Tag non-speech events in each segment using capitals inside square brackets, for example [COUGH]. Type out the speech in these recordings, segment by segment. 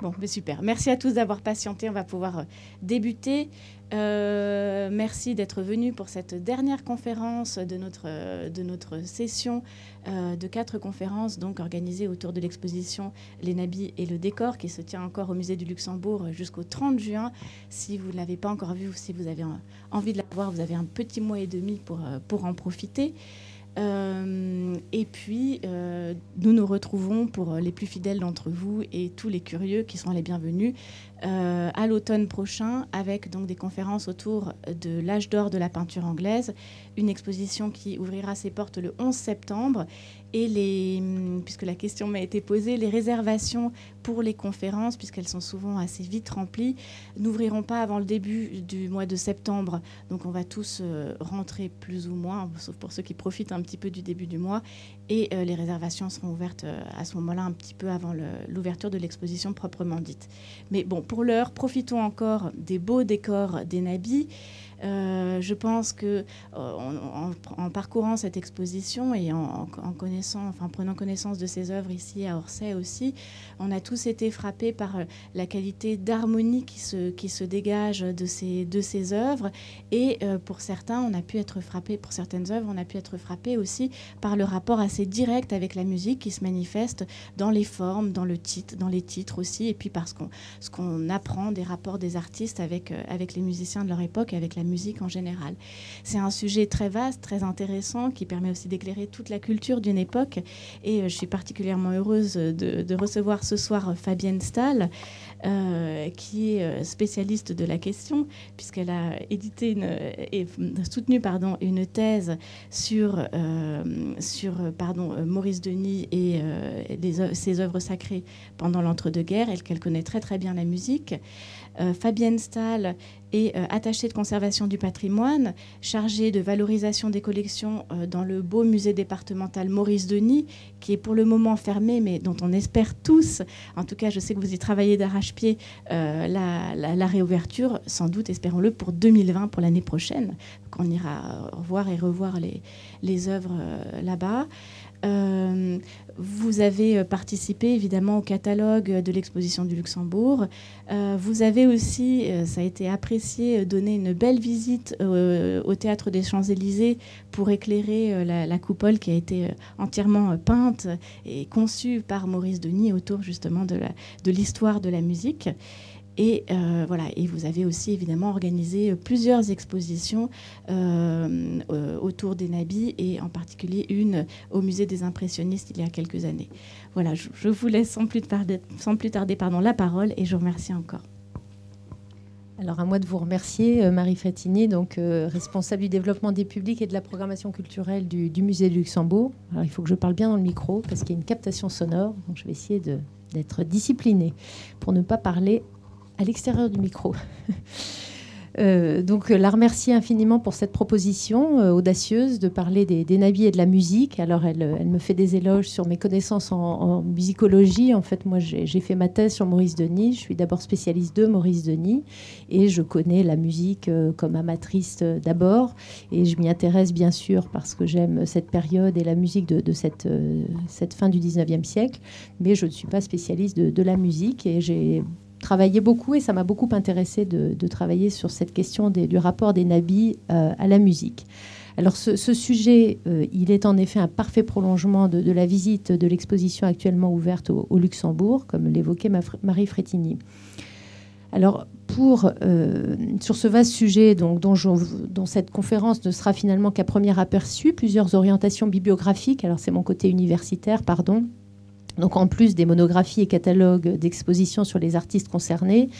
Bon, mais super. Merci à tous d'avoir patienté. On va pouvoir euh, débuter. Euh, merci d'être venus pour cette dernière conférence de notre, euh, session de quatre conférences donc organisées autour de l'exposition Les Nabis et le décor qui se tient encore au musée du Luxembourg jusqu'au 30 juin. Si vous ne l'avez pas encore vu ou si vous avez envie de la voir, vous avez un petit mois et demi pour en profiter. Euh, et puis, euh, nous nous retrouvons pour les plus fidèles d'entre vous et tous les curieux qui sont les bienvenus euh, à l'automne prochain avec donc des conférences autour de l'âge d'or de la peinture anglaise, une exposition qui ouvrira ses portes le 11 septembre et les, puisque la question m'a été posée, les réservations pour les conférences, puisqu'elles sont souvent assez vite remplies, n'ouvriront pas avant le début du mois de septembre. Donc on va tous euh, rentrer plus ou moins, sauf pour ceux qui profitent un petit peu du début du mois. Et euh, les réservations seront ouvertes à ce moment-là un petit peu avant l'ouverture de l'exposition proprement dite. Mais bon, pour l'heure, profitons encore des beaux décors des Nabis. Euh, je pense que euh, en, parcourant cette exposition et en, prenant connaissance de ces œuvres ici à Orsay aussi, on a tous été frappés par euh, la qualité d'harmonie qui se, dégage de ces, de ces œuvres. Et pour certains, on a pu être frappé, pour certaines œuvres, on a pu être frappé aussi par le rapport assez direct avec la musique qui se manifeste dans les formes, dans le titre, dans les titres aussi, et puis parce qu'on ce qu'on apprend des rapports des artistes avec, avec les musiciens de leur époque, avec la musique en général. C'est un sujet très vaste, très intéressant, qui permet aussi d'éclairer toute la culture d'une époque. Et euh, je suis particulièrement heureuse de, recevoir ce soir Fabienne Stahl, euh, qui est euh, spécialiste de la question, puisqu'elle a édité et soutenu pardon, une thèse sur, sur pardon, Maurice Denis et ses œuvres sacrées pendant l'entre-deux-guerres, elle qu'elle connaît très très bien la musique. Fabienne Stahl et euh, attaché de conservation du patrimoine, chargé de valorisation des collections euh, dans le beau musée départemental Maurice Denis, qui est pour le moment fermé, mais dont on espère tous, en tout cas je sais que vous y travaillez d'arrache-pied, euh, la, réouverture, sans doute, espérons-le, pour 2020, pour l'année prochaine. qu'on ira voir et revoir les œuvres là-bas. Euh, vous avez euh, participé évidemment au catalogue de l'exposition du Luxembourg. Euh, vous avez aussi, ça a été apprécié, donné une belle visite au théâtre des Champs-Élysées pour éclairer la, coupole qui a été entièrement peinte et conçue par Maurice Denis autour justement de l'histoire de, de la musique. Et euh, voilà. Et vous avez aussi évidemment organisé plusieurs expositions euh, euh, autour des nabis et en particulier une au musée des impressionnistes il y a quelques années. Voilà. Je, vous laisse sans plus tarder, la parole et je vous remercie encore. Alors à moi de vous remercier, Marie Frétini, donc responsable du développement des publics et de la programmation culturelle du, du musée de Luxembourg. Alors il faut que je parle bien dans le micro parce qu'il y a une captation sonore, donc je vais essayer d'être disciplinée pour ne pas parler à l'extérieur du micro. [LAUGHS] Euh, donc, la remercier infiniment pour cette proposition euh, audacieuse de parler des, des, et de la musique. Alors, elle, me fait des éloges sur mes connaissances en, musicologie. En fait, moi, j'ai fait ma thèse sur Maurice Denis. Je suis d'abord spécialiste de Maurice Denis et je connais la musique euh, comme amatrice d'abord. Et je m'y intéresse bien sûr parce que j'aime cette période et la musique de, cette fin du 19e siècle. Mais je ne suis pas spécialiste de, de la musique et j'ai travaillé beaucoup et ça m'a beaucoup intéressé de, travailler sur cette question du rapport des nabis euh, à la musique. Alors ce, sujet, euh, il est en effet un parfait prolongement de, la visite de l'exposition actuellement ouverte au, Luxembourg, comme l'évoquait Marie Frétini. Alors pour, euh, sur ce vaste sujet dont, dont, cette conférence ne sera finalement qu'à premier aperçu, plusieurs orientations bibliographiques, alors c'est mon côté universitaire, pardon, donc en plus des monographies et catalogues d'expositions sur les artistes concernés,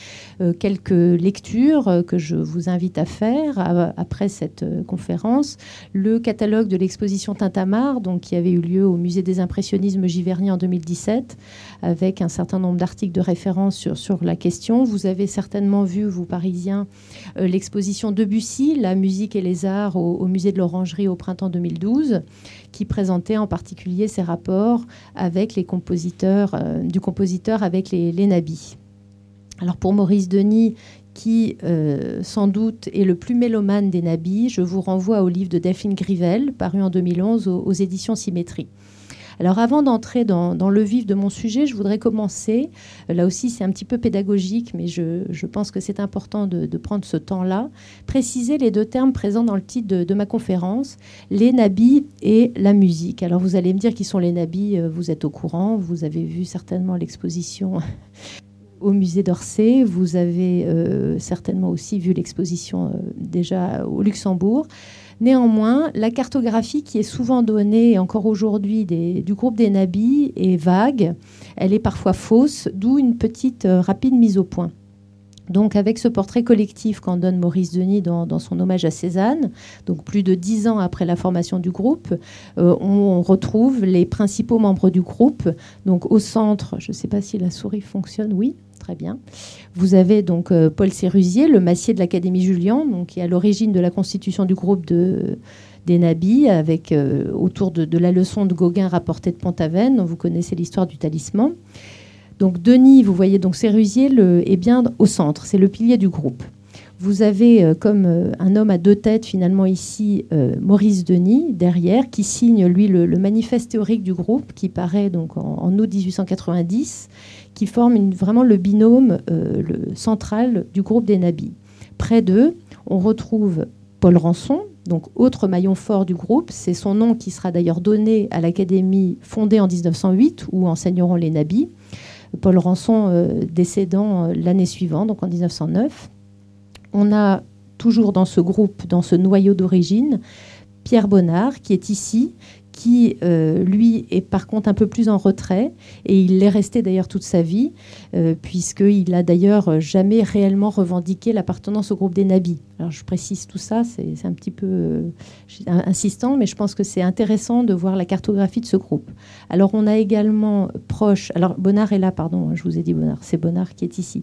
euh, quelques lectures euh, que je vous invite à faire après cette euh, conférence. Le catalogue de l'exposition Tintamarre, donc, qui avait eu lieu au Musée des impressionnismes Giverny en 2017, avec un certain nombre d'articles de référence sur, sur la question. Vous avez certainement vu, vous Parisiens, l'exposition Debussy, La musique et les arts au, au Musée de l'Orangerie au printemps 2012 qui présentait en particulier ses rapports avec les compositeurs, euh, du compositeur avec les, nabis. Alors pour Maurice Denis, qui euh, sans doute est le plus mélomane des nabis, je vous renvoie au livre de Delphine Grivel, paru en 2011 aux, aux éditions Symétrie. Alors avant d'entrer dans, le vif de mon sujet, je voudrais commencer, là aussi c'est un petit peu pédagogique, mais je, pense que c'est important de, prendre ce temps-là, préciser les deux termes présents dans le titre de, ma conférence, les nabis et la musique. Alors vous allez me dire qui sont les nabis, euh, vous êtes au courant, vous avez vu certainement l'exposition [LAUGHS] au musée d'Orsay. Vous avez euh, certainement aussi vu l'exposition euh, déjà au Luxembourg. Néanmoins, la cartographie qui est souvent donnée encore aujourd'hui du groupe des Nabis est vague, elle est parfois fausse, d'où une petite euh, rapide mise au point. Donc avec ce portrait collectif qu'en donne Maurice Denis dans, son hommage à Cézanne, donc plus de dix ans après la formation du groupe, on retrouve les principaux membres du groupe. Donc au centre, je ne sais pas si la souris fonctionne, oui, très bien. Vous avez donc euh, Paul Sérusier, le massier de l'Académie Julian, donc, qui est à l'origine de la constitution du groupe de, des Nabis, avec, euh, autour de, la leçon de Gauguin rapportée de Pont-Aven, dont vous connaissez l'histoire du talisman. Donc Denis, vous voyez donc Sérusier est bien au centre, c'est le pilier du groupe. Vous avez euh, comme un homme à deux têtes finalement ici Maurice Denis derrière qui signe lui le, manifeste théorique du groupe qui paraît donc en, août 1890 qui forment vraiment le binôme euh, central du groupe des Nabis. Près d'eux, on retrouve Paul Rançon, donc autre maillon fort du groupe. C'est son nom qui sera d'ailleurs donné à l'académie fondée en 1908 où enseigneront les Nabis. Paul Rançon euh, décédant euh, l'année suivante, donc en 1909. On a toujours dans ce groupe, dans ce noyau d'origine, Pierre Bonnard, qui est ici, qui, euh, lui, est par contre un peu plus en retrait, et il l'est resté d'ailleurs toute sa vie, euh, puisqu'il a d'ailleurs jamais réellement revendiqué l'appartenance au groupe des Nabis. Alors je précise tout ça, c'est un petit peu euh, insistant, mais je pense que c'est intéressant de voir la cartographie de ce groupe. Alors on a également proche, alors Bonnard est là, pardon, je vous ai dit Bonnard, c'est Bonnard qui est ici.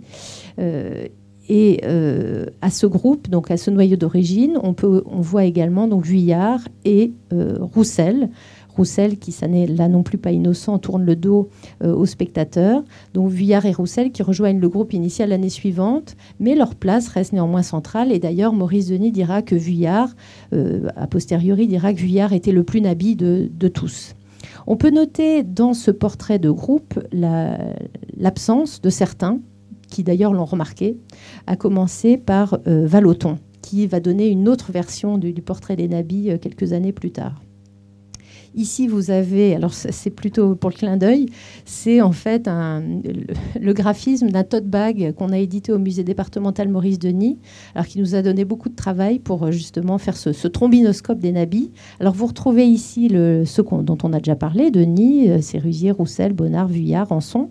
Et euh, à ce groupe, donc à ce noyau d'origine, on, on voit également donc Vuillard et euh, Roussel. Roussel, qui ça n'est là non plus pas innocent, tourne le dos euh, aux spectateurs. Donc Vuillard et Roussel qui rejoignent le groupe initial l'année suivante, mais leur place reste néanmoins centrale. Et d'ailleurs, Maurice Denis dira que Vuillard, a posteriori, dira que Vuillard était le plus nabi de tous. On peut noter dans ce portrait de groupe l'absence de certains qui d'ailleurs l'ont remarqué, a commencé par euh, Valoton, qui va donner une autre version du, portrait des nabis euh, quelques années plus tard. Ici, vous avez, alors c'est plutôt pour le clin d'œil, c'est en fait le, graphisme d'un tote bag qu'on a édité au musée départemental Maurice Denis, alors qui nous a donné beaucoup de travail pour euh, justement faire ce, trombinoscope des nabis. Alors vous retrouvez ici le, ce dont on a déjà parlé, Denis, Sérusier, Roussel, Bonnard, Vuillard, Anson.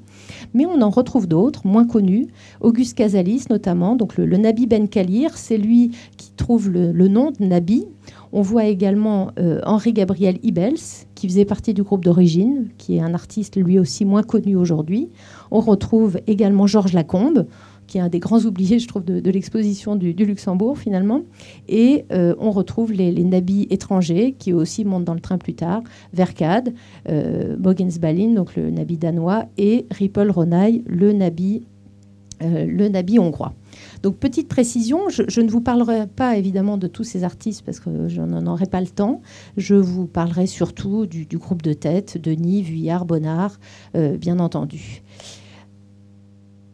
Mais on en retrouve d'autres, moins connus. Auguste Casalis, notamment, donc le, Nabi Ben Kalir, c'est lui qui trouve le, nom de Nabi. On voit également euh, Henri Gabriel Ibels, qui faisait partie du groupe d'origine, qui est un artiste lui aussi moins connu aujourd'hui. On retrouve également Georges Lacombe, qui est un des grands oubliés, je trouve, de, l'exposition du, Luxembourg, finalement. Et euh, on retrouve les, nabis étrangers, qui aussi montent dans le train plus tard, Verkade, euh, Balin, donc le nabi danois, et Rippel Ronay, euh, le nabi hongrois. Donc petite précision, je, ne vous parlerai pas évidemment de tous ces artistes parce que je n'en aurai pas le temps. Je vous parlerai surtout du, groupe de tête, Denis, Vuillard, Bonnard, euh, bien entendu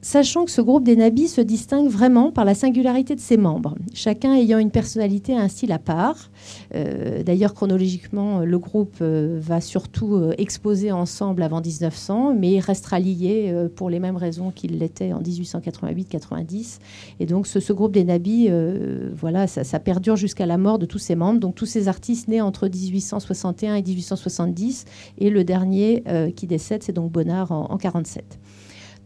sachant que ce groupe des nabis se distingue vraiment par la singularité de ses membres, chacun ayant une personnalité et un style à part. Euh, d'ailleurs, chronologiquement, le groupe euh, va surtout euh, exposer ensemble avant 1900, mais il restera lié pour les mêmes raisons qu'il l'était en 1888-90. Et donc, ce, groupe des nabis, voilà, ça, perdure jusqu'à la mort de tous ses membres. Donc, tous ces artistes nés entre 1861 et 1870, et le dernier qui décède, c'est donc Bonnard en, en 47.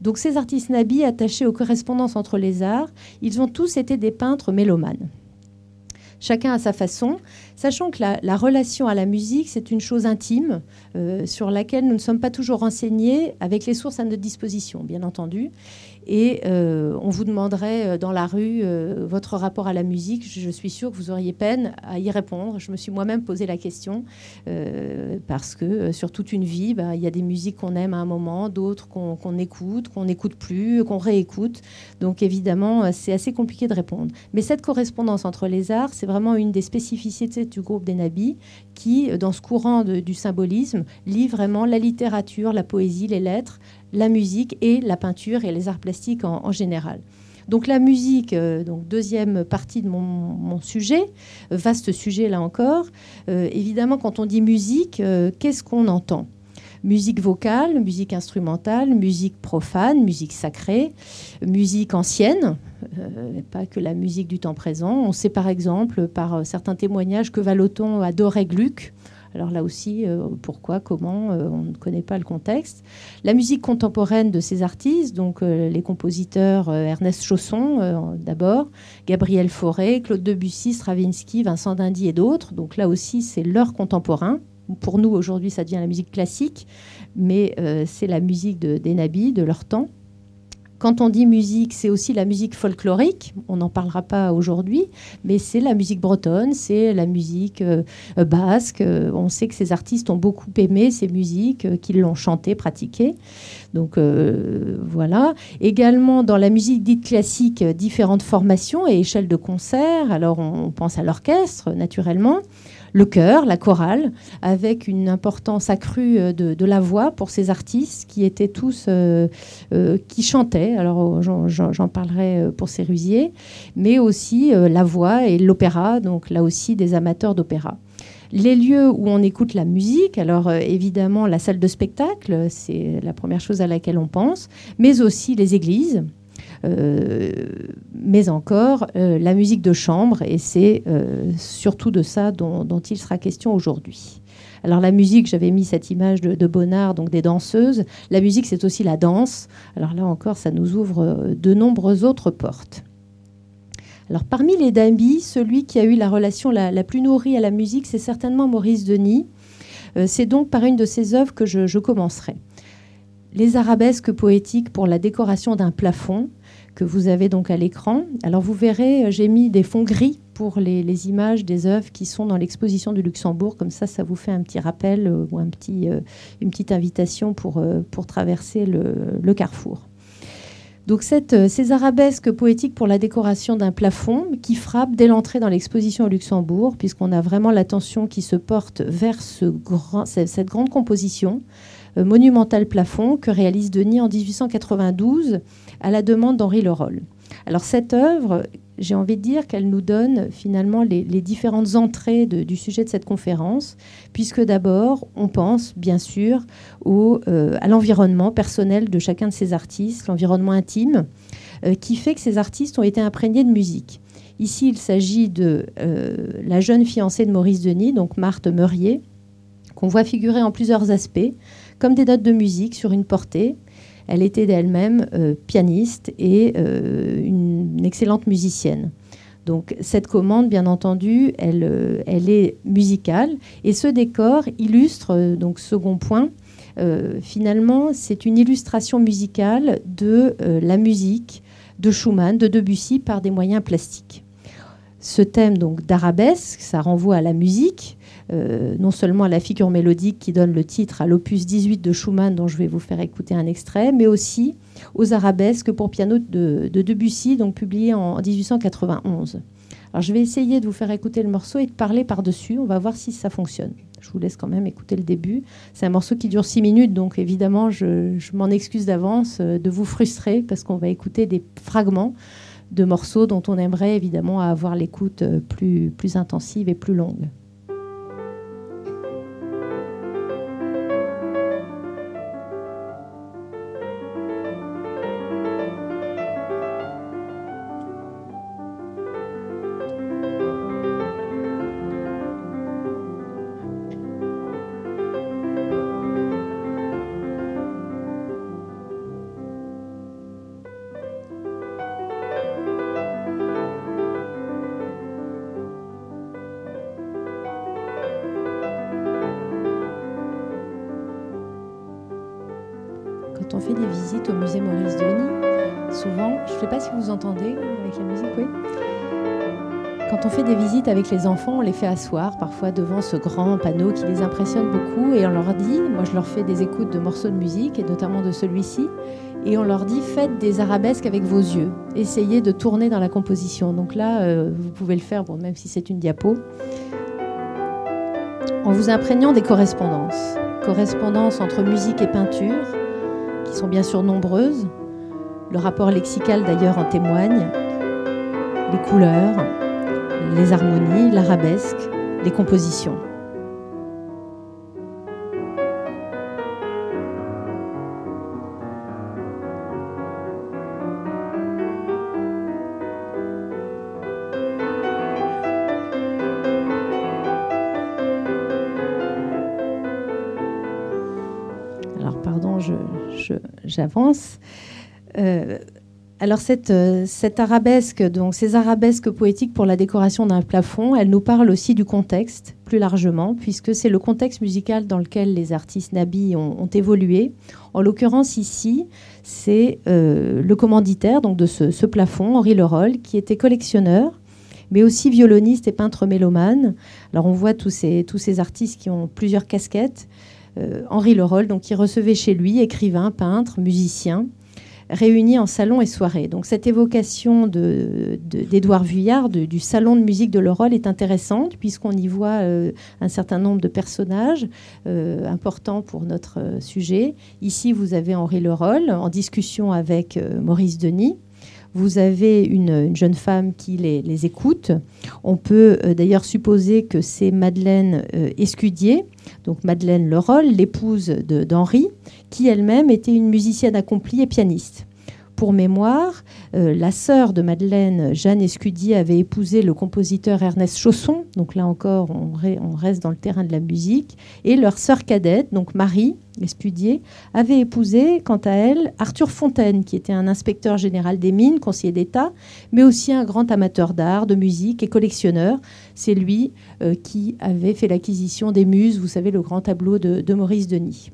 Donc ces artistes nabis attachés aux correspondances entre les arts, ils ont tous été des peintres mélomanes. Chacun à sa façon, sachant que la, relation à la musique, c'est une chose intime euh, sur laquelle nous ne sommes pas toujours renseignés avec les sources à notre disposition, bien entendu. Et euh, on vous demanderait euh, dans la rue votre rapport à la musique. Je, suis sûre que vous auriez peine à y répondre. Je me suis moi-même posé la question parce que sur toute une vie, bah, il y a des musiques qu'on aime à un moment, d'autres qu'on écoute, qu'on n'écoute plus, qu'on réécoute. Donc évidemment, c'est assez compliqué de répondre. Mais cette correspondance entre les arts, c'est vraiment une des spécificités du groupe des Nabis qui, dans ce courant du symbolisme, lit vraiment la littérature, la poésie, les lettres, la musique et la peinture et les arts plastiques en, général. Donc la musique, euh, donc deuxième partie de mon, sujet, vaste sujet là encore. Euh, évidemment, quand on dit musique, qu'est-ce qu'on entend? Musique vocale, musique instrumentale, musique profane, musique sacrée, musique ancienne, euh, pas que la musique du temps présent. On sait par exemple par euh, certains témoignages que Valoton adorait Gluck. Alors là aussi, euh, pourquoi, comment, on ne connaît pas le contexte. La musique contemporaine de ces artistes, donc les compositeurs Ernest Chausson d'abord, Gabriel Fauré, Claude Debussy, Stravinsky, Vincent Dindy et d'autres. Donc là aussi, c'est leur contemporain pour nous, aujourd'hui, ça devient la musique classique, mais euh, c'est la musique de, des nabis, de leur temps. Quand on dit musique, c'est aussi la musique folklorique. On n'en parlera pas aujourd'hui, mais c'est la musique bretonne, c'est la musique euh, basque. On sait que ces artistes ont beaucoup aimé ces musiques, euh, qu'ils l'ont chantées, pratiquées. Donc voilà. Également dans la musique dite classique, différentes formations et échelles de concert. Alors on pense à l'orchestre, naturellement le chœur, la chorale, avec une importance accrue euh, de, la voix pour ces artistes qui étaient tous, euh, euh, qui chantaient, alors j'en parlerai pour Sérusier, mais aussi la voix et l'opéra, donc là aussi des amateurs d'opéra. Les lieux où on écoute la musique, alors évidemment la salle de spectacle, c'est la première chose à laquelle on pense, mais aussi les églises, mais encore euh, la musique de chambre, et c'est euh, surtout de ça dont, il sera question aujourd'hui. Alors la musique, j'avais mis cette image de, Bonnard, donc des danseuses. La musique, c'est aussi la danse. Alors là encore, ça nous ouvre de nombreuses autres portes. Alors parmi les Dambi, celui qui a eu la relation la, plus nourrie à la musique, c'est certainement Maurice Denis. c'est donc par une de ses œuvres que je commencerai. Les arabesques poétiques pour la décoration d'un plafond, que vous avez donc à l'écran. Alors vous verrez, euh, j'ai mis des fonds gris pour les, images des œuvres qui sont dans l'exposition du Luxembourg. Comme ça, ça vous fait un petit rappel euh, ou un petit, euh, une petite invitation pour, pour traverser le, carrefour. Donc ces arabesques poétiques pour la décoration d'un plafond qui frappent dès l'entrée dans l'exposition au Luxembourg, puisqu'on a vraiment l'attention qui se porte vers ce grand, cette grande composition monumentale plafond que réalise Denis en 1892 à la demande d'Henri Leroll. Alors cette œuvre, j'ai envie de dire qu'elle nous donne finalement les, différentes entrées du sujet de cette conférence, puisque d'abord, on pense bien sûr au, euh, à l'environnement personnel de chacun de ces artistes, l'environnement intime, euh, qui fait que ces artistes ont été imprégnés de musique. Ici, il s'agit de euh, la jeune fiancée de Maurice Denis, donc Marthe Meurier, qu'on voit figurer en plusieurs aspects, comme des notes de musique sur une portée, elle était d'elle-même euh, pianiste et euh, une, excellente musicienne. Donc cette commande, bien entendu, elle, euh, elle est musicale. Et ce décor illustre, donc second point, finalement, c'est une illustration musicale de la musique de Schumann, de Debussy, par des moyens plastiques. Ce thème donc d'arabesque, ça renvoie à la musique, euh, non seulement à la figure mélodique qui donne le titre à l'opus 18 de Schumann, dont je vais vous faire écouter un extrait, mais aussi aux arabesques pour piano de, Debussy, donc publié en 1891. Alors je vais essayer de vous faire écouter le morceau et de parler par-dessus. On va voir si ça fonctionne. Je vous laisse quand même écouter le début. C'est un morceau qui dure six minutes, donc évidemment, je, m'en excuse d'avance euh, de vous frustrer parce qu'on va écouter des fragments de morceaux dont on aimerait évidemment avoir l'écoute euh, plus, plus intensive et plus longue. Avec les enfants, on les fait asseoir parfois devant ce grand panneau qui les impressionne beaucoup et on leur dit, moi je leur fais des écoutes de morceaux de musique et notamment de celui-ci et on leur dit faites des arabesques avec vos yeux. Essayez de tourner dans la composition. Donc là, euh, vous pouvez le faire, bon, même si c'est une diapo, en vous imprégnant des correspondances. Correspondances entre musique et peinture, qui sont bien sûr nombreuses. Le rapport lexical d'ailleurs en témoigne. Les couleurs, les harmonies, l'arabesque, les compositions. j'avance. Euh, alors cette, euh, cette, arabesque, donc ces arabesques poétiques pour la décoration d'un plafond, elle nous parle aussi du contexte plus largement, puisque c'est le contexte musical dans lequel les artistes nabis ont, évolué. En l'occurrence ici, c'est euh, le commanditaire donc de ce, plafond, Henri Leroll, qui était collectionneur, mais aussi violoniste et peintre mélomane. Alors on voit tous ces, artistes qui ont plusieurs casquettes. Euh, Henri Leroll, donc, qui recevait chez lui écrivain, peintre, musicien, réunis en salon et soirée. Donc cette évocation d'Édouard de, Vuillard, du salon de musique de Leroll, est intéressante puisqu'on y voit euh, un certain nombre de personnages euh, importants pour notre sujet. Ici, vous avez Henri Leroll en discussion avec Maurice Denis. Vous avez une, jeune femme qui les, écoute. On peut euh, d'ailleurs supposer que c'est Madeleine euh, Escudier, donc Madeleine Leroll, l'épouse d'Henri, qui elle-même était une musicienne accomplie et pianiste. Pour mémoire, euh, la sœur de Madeleine, Jeanne Escudier, avait épousé le compositeur Ernest Chausson, donc là encore on, reste dans le terrain de la musique, et leur sœur cadette, donc Marie Escudier, avait épousé, quant à elle, Arthur Fontaine, qui était un inspecteur général des mines, conseiller d'État, mais aussi un grand amateur d'art, de musique et collectionneur. C'est lui euh, qui avait fait l'acquisition des Muses, vous savez, le grand tableau de Maurice Denis.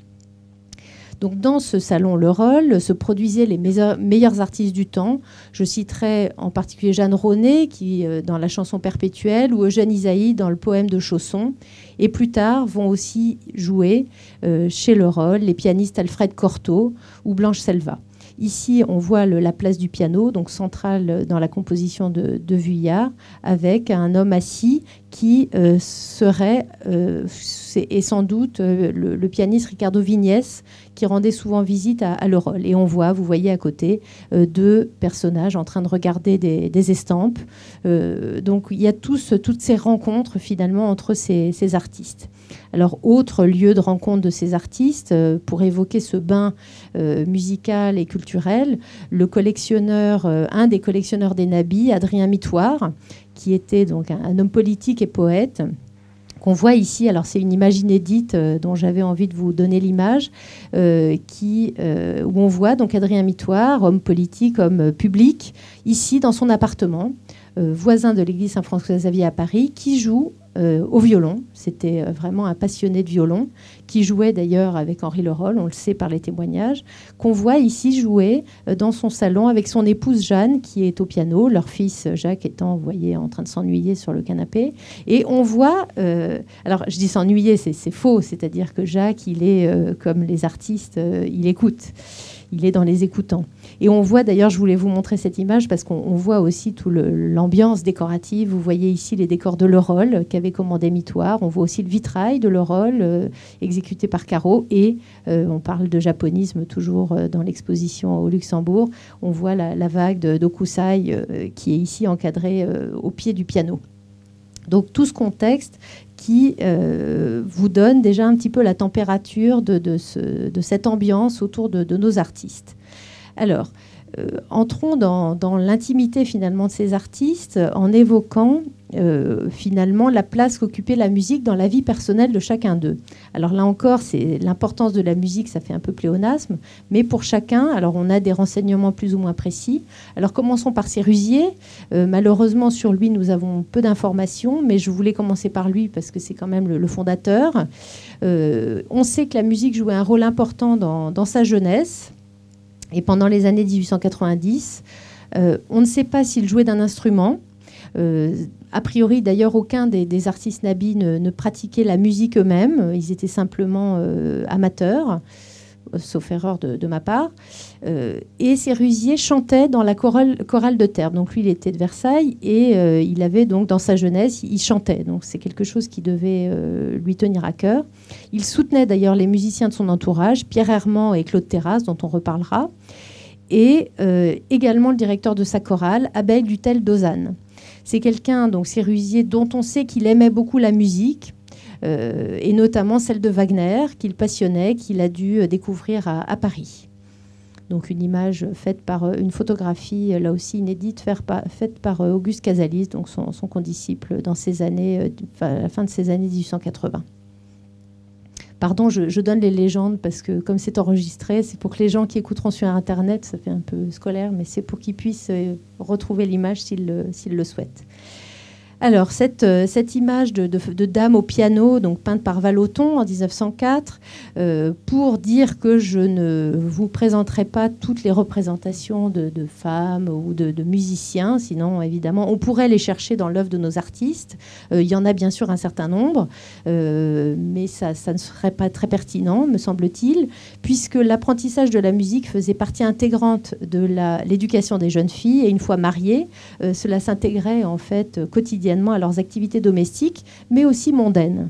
Donc dans ce salon Le Roll se produisaient les meilleurs, artistes du temps. Je citerai en particulier Jeanne Ronet qui euh, dans la chanson perpétuelle ou Eugène Isaïe dans le poème de Chausson. Et plus tard vont aussi jouer euh, chez Le Roll les pianistes Alfred Cortot ou Blanche Selva. Ici, on voit la place du piano, donc centrale dans la composition de, Vuillard, avec un homme assis qui euh, serait, et sans doute, le, pianiste Ricardo Vignès, qui rendait souvent visite à, à. Et on voit, vous voyez à côté, euh, deux personnages en train de regarder des, estampes. Euh, donc il y a tous, toutes ces rencontres finalement entre ces, artistes. Alors, autre lieu de rencontre de ces artistes, euh, pour évoquer ce bain musical et culturel, le collectionneur, un des collectionneurs des nabis, Adrien Mitoire, qui était donc un homme politique et poète, qu'on voit ici. Alors c'est une image inédite euh, dont j'avais envie de vous donner l'image, euh, euh, où on voit donc Adrien Mitoire, homme politique, homme public, ici dans son appartement, voisin de l'église Saint-François-Xavier à Paris, qui joue au violon. C'était vraiment un passionné de violon, qui jouait d'ailleurs avec Henri Leroll, on le sait par les témoignages, qu'on voit ici jouer euh, dans son salon avec son épouse Jeanne, qui est au piano, leur fils Jacques étant, voyez, en train de s'ennuyer sur le canapé. Et on voit, alors je dis s'ennuyer, c'est faux, c'est-à-dire que Jacques, il est comme les artistes, il écoute il est dans les écoutants. Et on voit d'ailleurs, je voulais vous montrer cette image parce qu'on voit aussi toute l'ambiance décorative. Vous voyez ici les décors de Leroll qu'avait commandé Mitoire. On voit aussi le vitrail de Leroll euh, exécuté par Caro. Et euh, on parle de japonisme toujours euh, dans l'exposition au Luxembourg. On voit la, vague d'Okusai qui est ici encadrée au pied du piano. Donc tout ce contexte qui euh, vous donne déjà un petit peu la température de, cette ambiance autour de, nos artistes. Alors, euh, entrons dans, l'intimité finalement de ces artistes en évoquant euh, finalement la place qu'occupait la musique dans la vie personnelle de chacun d'eux. Alors là encore, c'est l'importance de la musique, ça fait un peu pléonasme, mais pour chacun, alors on a des renseignements plus ou moins précis. Alors commençons par Sérusier. Euh, malheureusement, sur lui, nous avons peu d'informations, mais je voulais commencer par lui parce que c'est quand même le, fondateur. on sait que la musique jouait un rôle important dans sa jeunesse. Et pendant les années 1890, euh, on ne sait pas s'il jouait d'un instrument. Euh, a priori, d'ailleurs, aucun des, artistes nabis ne, pratiquait la musique eux-mêmes. Ils étaient simplement euh, amateurs. sauf erreur de, ma part. et Sérusier chantait dans la chorale, de Terre. Donc lui, il était de Versailles et il avait donc dans sa jeunesse, il chantait. Donc c'est quelque chose qui devait lui tenir à cœur. Il soutenait d'ailleurs les musiciens de son entourage, Pierre Hermand et Claude Terrasse, dont on reparlera et euh, également le directeur de sa chorale, Abel Dutel d'Ozanne. C'est quelqu'un, donc Sérusier, dont on sait qu'il aimait beaucoup la musique, euh, et notamment celle de Wagner, qu'il passionnait, qu'il a dû découvrir à, Paris. Donc une image faite par euh, une photographie, là aussi inédite, faite par Auguste Casalis, donc son, condisciple dans ces années, à la fin de ces années 1880. Pardon, je, donne les légendes parce que comme c'est enregistré, c'est pour que les gens qui écouteront sur Internet, ça fait un peu scolaire, mais c'est pour qu'ils puissent euh, retrouver l'image s'ils le souhaitent. Alors, cette, euh, image de, dame au piano, donc peinte par Valoton en 1904, euh, pour dire que je ne vous présenterai pas toutes les représentations de, femmes ou de, musiciens, sinon, évidemment, on pourrait les chercher dans l'œuvre de nos artistes. Euh, il y en a bien sûr un certain nombre, mais ça, ça ne serait pas très pertinent, me semble-t-il, puisque l'apprentissage de la musique faisait partie intégrante de l'éducation des jeunes filles, et une fois mariées, cela s'intégrait en fait quotidiennement à leurs activités domestiques, mais aussi mondaines,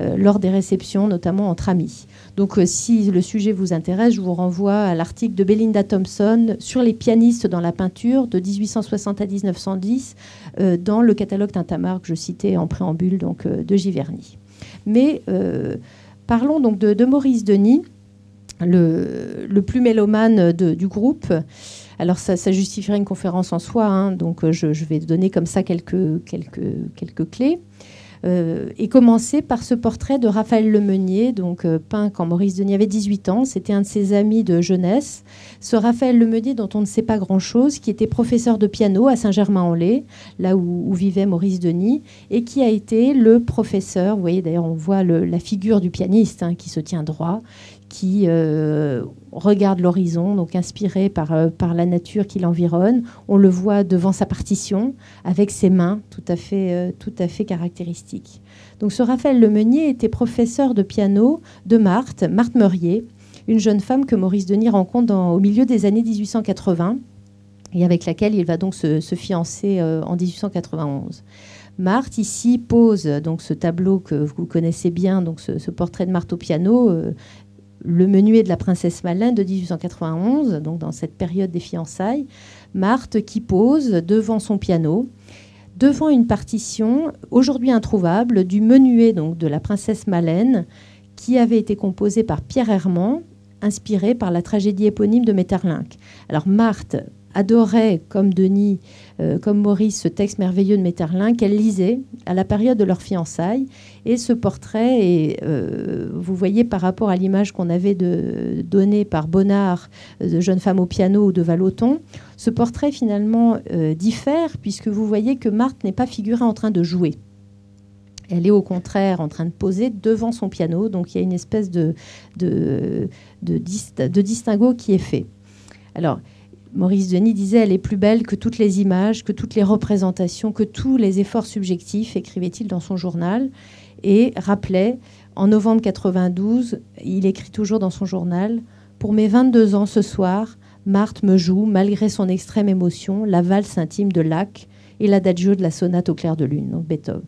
euh, lors des réceptions, notamment entre amis. Donc euh, si le sujet vous intéresse, je vous renvoie à l'article de Belinda Thompson sur les pianistes dans la peinture de 1860 à 1910 euh, dans le catalogue Tintamarre que je citais en préambule donc, de Giverny. Mais parlons donc de, Maurice Denis, le, le plus mélomane du groupe. Alors ça, justifierait une conférence en soi, hein, donc euh, je, vais donner comme ça quelques, quelques, quelques clés. Euh, et commencer par ce portrait de Raphaël Lemeunier, donc euh, peint quand Maurice Denis avait 18 ans. C'était un de ses amis de jeunesse. Ce Raphaël Lemeunier, dont on ne sait pas grand-chose, qui était professeur de piano à Saint-Germain-en-Laye, là où, vivait Maurice Denis, et qui a été le professeur. Vous voyez, d'ailleurs, on voit la figure du pianiste hein, qui se tient droit, qui euh, regarde l'horizon, donc inspiré par, euh, par la nature qui l'environne. On le voit devant sa partition, avec ses mains tout à fait, euh, tout à fait caractéristiques. Donc ce Raphaël Lemeunier était professeur de piano de Marthe, Marthe Meurier, une jeune femme que Maurice Denis rencontre au milieu des années 1880 et avec laquelle il va donc se, fiancer en 1891. Marthe ici pose donc ce tableau que vous connaissez bien, donc ce, portrait de Marthe au piano, le menuet de la princesse Malin de 1891, donc dans cette période des fiançailles, Marthe qui pose devant son piano, devant une partition aujourd'hui introuvable du menuet donc de la princesse Malène qui avait été composé par Pierre Hermand, inspiré par la tragédie éponyme de Metterlinck. Alors Marthe adorait, comme Denis, euh, comme Maurice, ce texte merveilleux de Metterlin qu'elle lisait à la période de leur fiançailles. Et ce portrait, euh, vous voyez par rapport à l'image qu'on avait donnée par Bonnard de Jeune femme au piano ou de Valoton, ce portrait finalement euh, diffère puisque vous voyez que Marthe n'est pas figurée en train de jouer. Elle est au contraire en train de poser devant son piano, donc il y a une espèce de, de, de, de distinguo qui est fait. Alors, Maurice Denis disait Elle est plus belle que toutes les images, que toutes les représentations, que tous les efforts subjectifs, écrivait-il dans son journal, et rappelait en novembre 92, il écrit toujours dans son journal Pour mes 22 ans ce soir, Marthe me joue, malgré son extrême émotion, la valse intime de Lac et l'adagio de la sonate au clair de lune, donc Beethoven.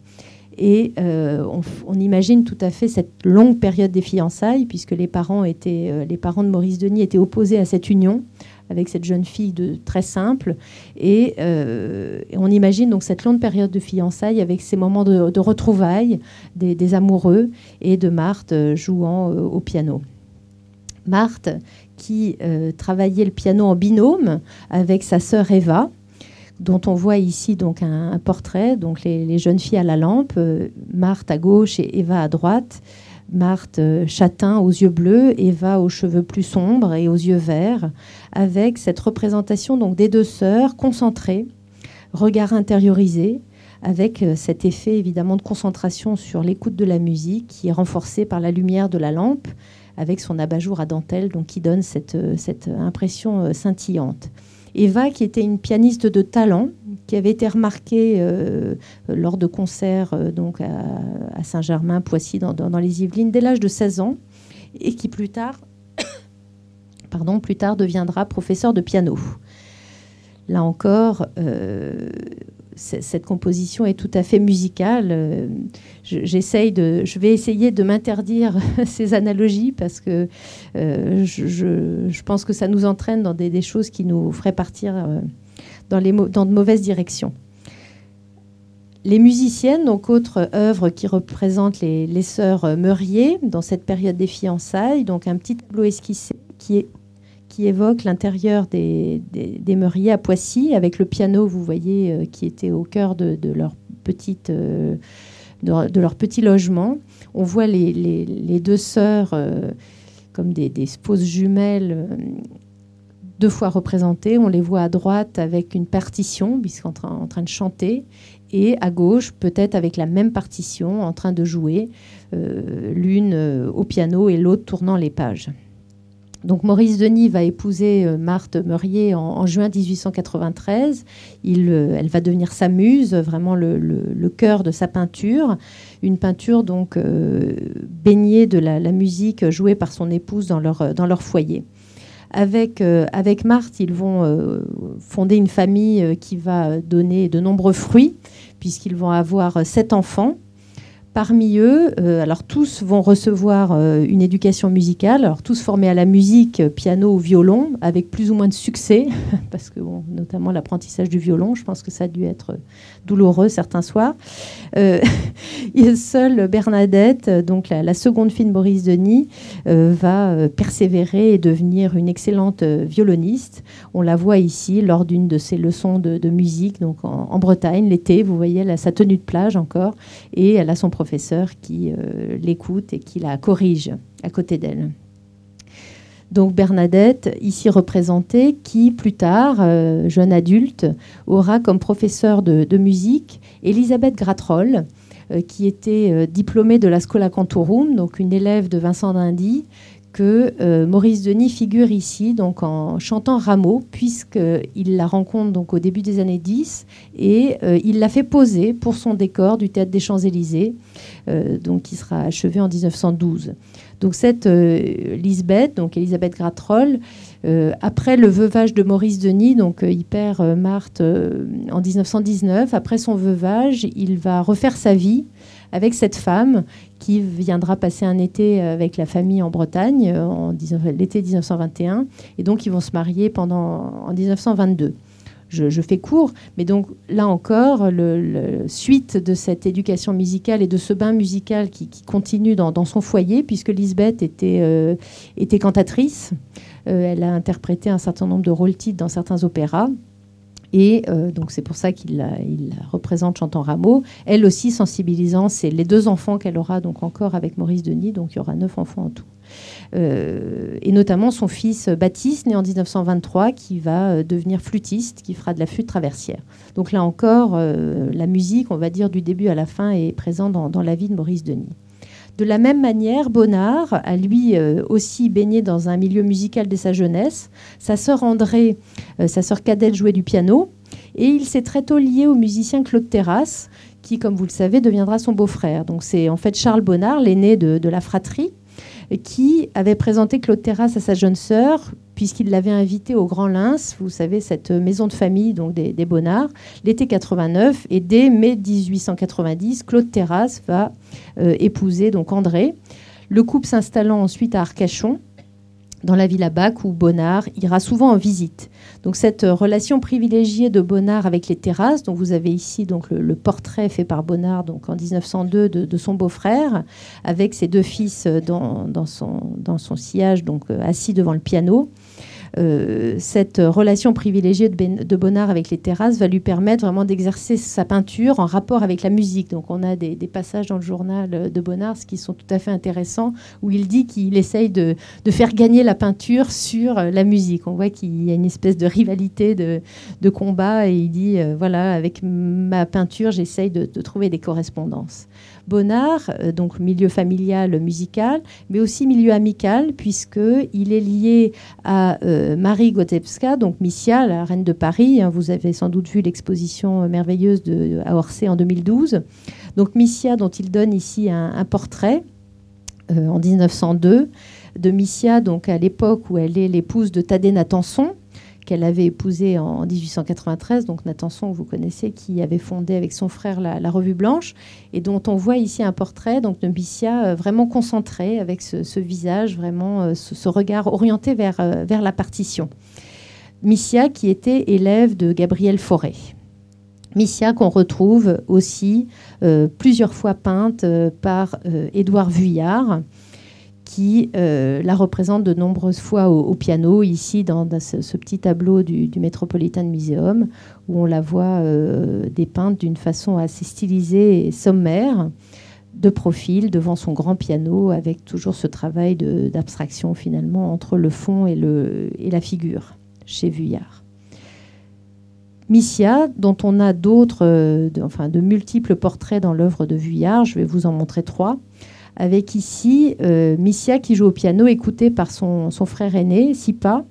Et euh, on, imagine tout à fait cette longue période des fiançailles, puisque les parents, étaient, euh, les parents de Maurice Denis étaient opposés à cette union avec cette jeune fille de, très simple. Euh, et, on imagine donc cette longue période de fiançailles avec ces moments de, retrouvailles des, amoureux et de Marthe euh, jouant euh, au piano. Marthe qui travaillait le piano en binôme avec sa sœur Eva, dont on voit ici donc un, portrait, donc les, les, jeunes filles à la lampe, Marthe à gauche et Eva à droite. Marthe euh, châtain aux yeux bleus, Eva aux cheveux plus sombres et aux yeux verts, avec cette représentation donc des deux sœurs concentrées, regard intériorisé, avec euh, cet effet évidemment de concentration sur l'écoute de la musique qui est renforcé par la lumière de la lampe, avec son abat-jour à dentelle, donc qui donne cette, euh, cette impression scintillante. Eva, qui était une pianiste de talent, qui avait été remarquée euh, lors de concerts euh, donc à, Saint-Germain, Poissy, dans, les Yvelines, dès l'âge de 16 ans, et qui plus tard [COUGHS] pardon, plus tard deviendra professeur de piano. Là encore, cette composition est tout à fait musicale. J'essaye de, je vais essayer de m'interdire [LAUGHS] ces analogies parce que je, pense que ça nous entraîne dans des, choses qui nous feraient partir dans, de mauvaises directions. Les musiciennes, donc autre œuvre qui représente les, sœurs Meurier dans cette période des fiançailles, donc un petit tableau esquissé qui, évoque l'intérieur des, des, Meurier à Poissy, avec le piano, vous voyez, euh, qui était au cœur de, leur petite, euh, de, leur petit logement. On voit les, deux sœurs euh, comme des, spouses jumelles deux fois représentées. On les voit à droite avec une partition, puisqu'en train, en train de chanter, et à gauche, peut-être avec la même partition, en train de jouer, euh, l'une euh, au piano et l'autre tournant les pages. Donc Maurice Denis va épouser euh, Marthe Meurier en, juin 1893. elle va devenir sa muse, vraiment le, cœur de sa peinture. Une peinture donc baignée de la, musique jouée par son épouse dans leur, dans leur foyer. Avec, avec Marthe, ils vont fonder une famille qui va donner de nombreux fruits puisqu'ils vont avoir sept enfants. Parmi eux, euh, alors tous vont recevoir euh, une éducation musicale, alors tous formés à la musique, euh, piano ou violon, avec plus ou moins de succès, [LAUGHS] parce que notamment l'apprentissage du violon, je pense que ça a dû être douloureux certains soirs. [LAUGHS] seule Bernadette, donc la, seconde fille de Maurice Denis, va persévérer et devenir une excellente violoniste. On la voit ici lors d'une de ses leçons de, musique, donc en, Bretagne, l'été. Vous voyez, a sa tenue de plage encore, et elle a son qui euh, l'écoute et qui la corrige à côté d'elle. Donc Bernadette, ici représentée, qui plus tard, euh, jeune adulte, aura comme professeur de, musique Elisabeth Gratroll, euh, qui était diplômée de la Scola Cantorum, donc une élève de Vincent d'Indy, que euh, Maurice Denis figure ici donc en chantant Rameau, puisqu'il la rencontre donc au début des années 10 et euh, il l'a fait poser pour son décor du théâtre des Champs-Élysées, euh, donc qui sera achevé en 1912. Donc cette Lisbeth, donc Elisabeth Gratroll, après le veuvage de Maurice Denis, donc il perd Marthe en 1919. Après son veuvage, il va refaire sa vie avec cette femme qui viendra passer un été avec la famille en Bretagne euh, en l'été 1921. Et donc, ils vont se marier pendant, en 1922. Je, fais court, mais donc là encore, le, suite de cette éducation musicale et de ce bain musical qui, continue dans, son foyer, puisque Lisbeth était, euh, était cantatrice. Euh, elle a interprété un certain nombre de rôles titres dans certains opéras. Et euh, donc c'est pour ça qu'il la, représente chantant Rameau. Elle aussi sensibilisant, c'est les deux enfants qu'elle aura donc encore avec Maurice Denis, donc il y aura neuf enfants en tout. Euh, et notamment son fils Baptiste, né en 1923, qui va euh, devenir flûtiste, qui fera de la flûte traversière. Donc là encore, la musique, on va dire du début à la fin, est présente dans, dans la vie de Maurice Denis. De la même manière, Bonnard a lui euh, aussi baigné dans un milieu musical dès sa jeunesse. Sa sœur André, euh, sa sœur cadette, jouait du piano. Et il s'est très tôt lié au musicien Claude Terrasse, qui, comme vous le savez, deviendra son beau-frère. Donc c'est en fait Charles Bonnard, l'aîné de, la fratrie, qui avait présenté Claude Terrasse à sa jeune sœur, puisqu'il l'avait invité au Grand Lens, vous savez, cette maison de famille donc des, des l'été 89. Et dès mai 1890, Claude Terrasse va euh, épouser donc André. Le couple s'installant ensuite à Arcachon, dans la ville à Bac, où Bonnard ira souvent en visite. Donc cette relation privilégiée de Bonnard avec les terrasses, dont vous avez ici donc le, portrait fait par Bonnard donc en 1902 de, son beau-frère, avec ses deux fils dans, dans, son, dans son sillage, donc euh, assis devant le piano. Euh, cette relation privilégiée de, ben, de, Bonnard avec les terrasses va lui permettre vraiment d'exercer sa peinture en rapport avec la musique. Donc on a des, passages dans le journal de Bonnard qui sont tout à fait intéressants, où il dit qu'il essaye de, faire gagner la peinture sur la musique. On voit qu'il y a une espèce de rivalité de, combat et il dit, euh, voilà, avec ma peinture, j'essaye de trouver des correspondances. Bonnard, euh, donc milieu familial musical, mais aussi milieu amical, puisqu'il est lié à euh, Marie Gotebska, donc Missia, la reine de Paris. Hein, vous avez sans doute vu l'exposition merveilleuse de, à Orsay en 2012. Donc Missia, dont il donne ici un, portrait euh, en 1902. de Missia, donc à l'époque où elle est l'épouse de Thaddée Natanson, qu'elle avait épousé en 1893, donc Natanson, vous connaissez, qui avait fondé avec son frère la, Revue Blanche, et dont on voit ici un portrait donc, de Missia euh, vraiment concentré, avec ce, visage, vraiment euh, ce, regard orienté vers, euh, la partition. Missia qui était élève de Gabriel Fauré. Missia qu'on retrouve aussi plusieurs fois peinte par Édouard Vuillard qui euh, la représente de nombreuses fois au, piano, ici dans, ce, petit tableau du, Metropolitan Museum, où on la voit euh, dépeinte d'une façon assez stylisée et sommaire, de profil, devant son grand piano, avec toujours ce travail d'abstraction finalement entre le fond et, le, et la figure, chez Vuillard. Missia, dont on a d'autres, euh, enfin de multiples portraits dans l'œuvre de Vuillard, je vais vous en montrer trois avec ici euh, Missia qui joue au piano, écoutée par son, frère aîné, Sipa,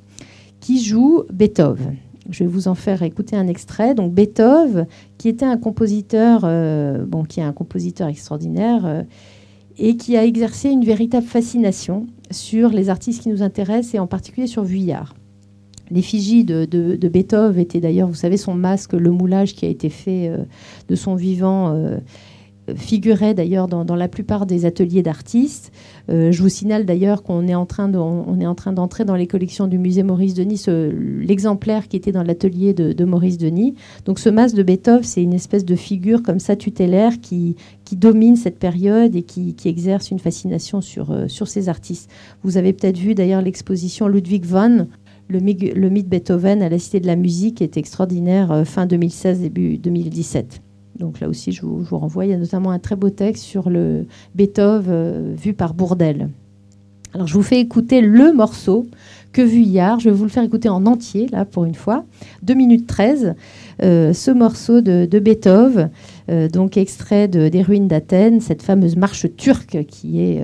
qui joue Beethoven. Je vais vous en faire écouter un extrait. Donc Beethoven, qui était un compositeur, euh, bon, qui est un compositeur extraordinaire euh, et qui a exercé une véritable fascination sur les artistes qui nous intéressent et en particulier sur Vuillard. L'effigie de, de, Beethoven était d'ailleurs, vous savez, son masque, le moulage qui a été fait de son vivant figurait d'ailleurs dans, la plupart des ateliers d'artistes. Euh, je vous signale d'ailleurs qu'on est en train d'entrer dans les collections du musée Maurice Denis l'exemplaire qui était dans l'atelier de, Maurice Denis. Donc ce masque de Beethoven, c'est une espèce de figure comme ça tutélaire qui, domine cette période et qui, exerce une fascination sur, euh, sur ces artistes. Vous avez peut-être vu d'ailleurs l'exposition Ludwig van, le, le mythe Beethoven à la Cité de la Musique, est extraordinaire euh, fin 2016, début 2017. Donc là aussi, je vous, renvoie. Il y a notamment un très beau texte sur le Beethoven euh, vu par Bourdelle. Alors je vous fais écouter le morceau que Vuillard, je vais vous le faire écouter en entier, là, pour une fois, 2 minutes 13, euh, ce morceau de, Beethoven, euh, donc extrait des ruines d'Athènes, cette fameuse marche turque qui est...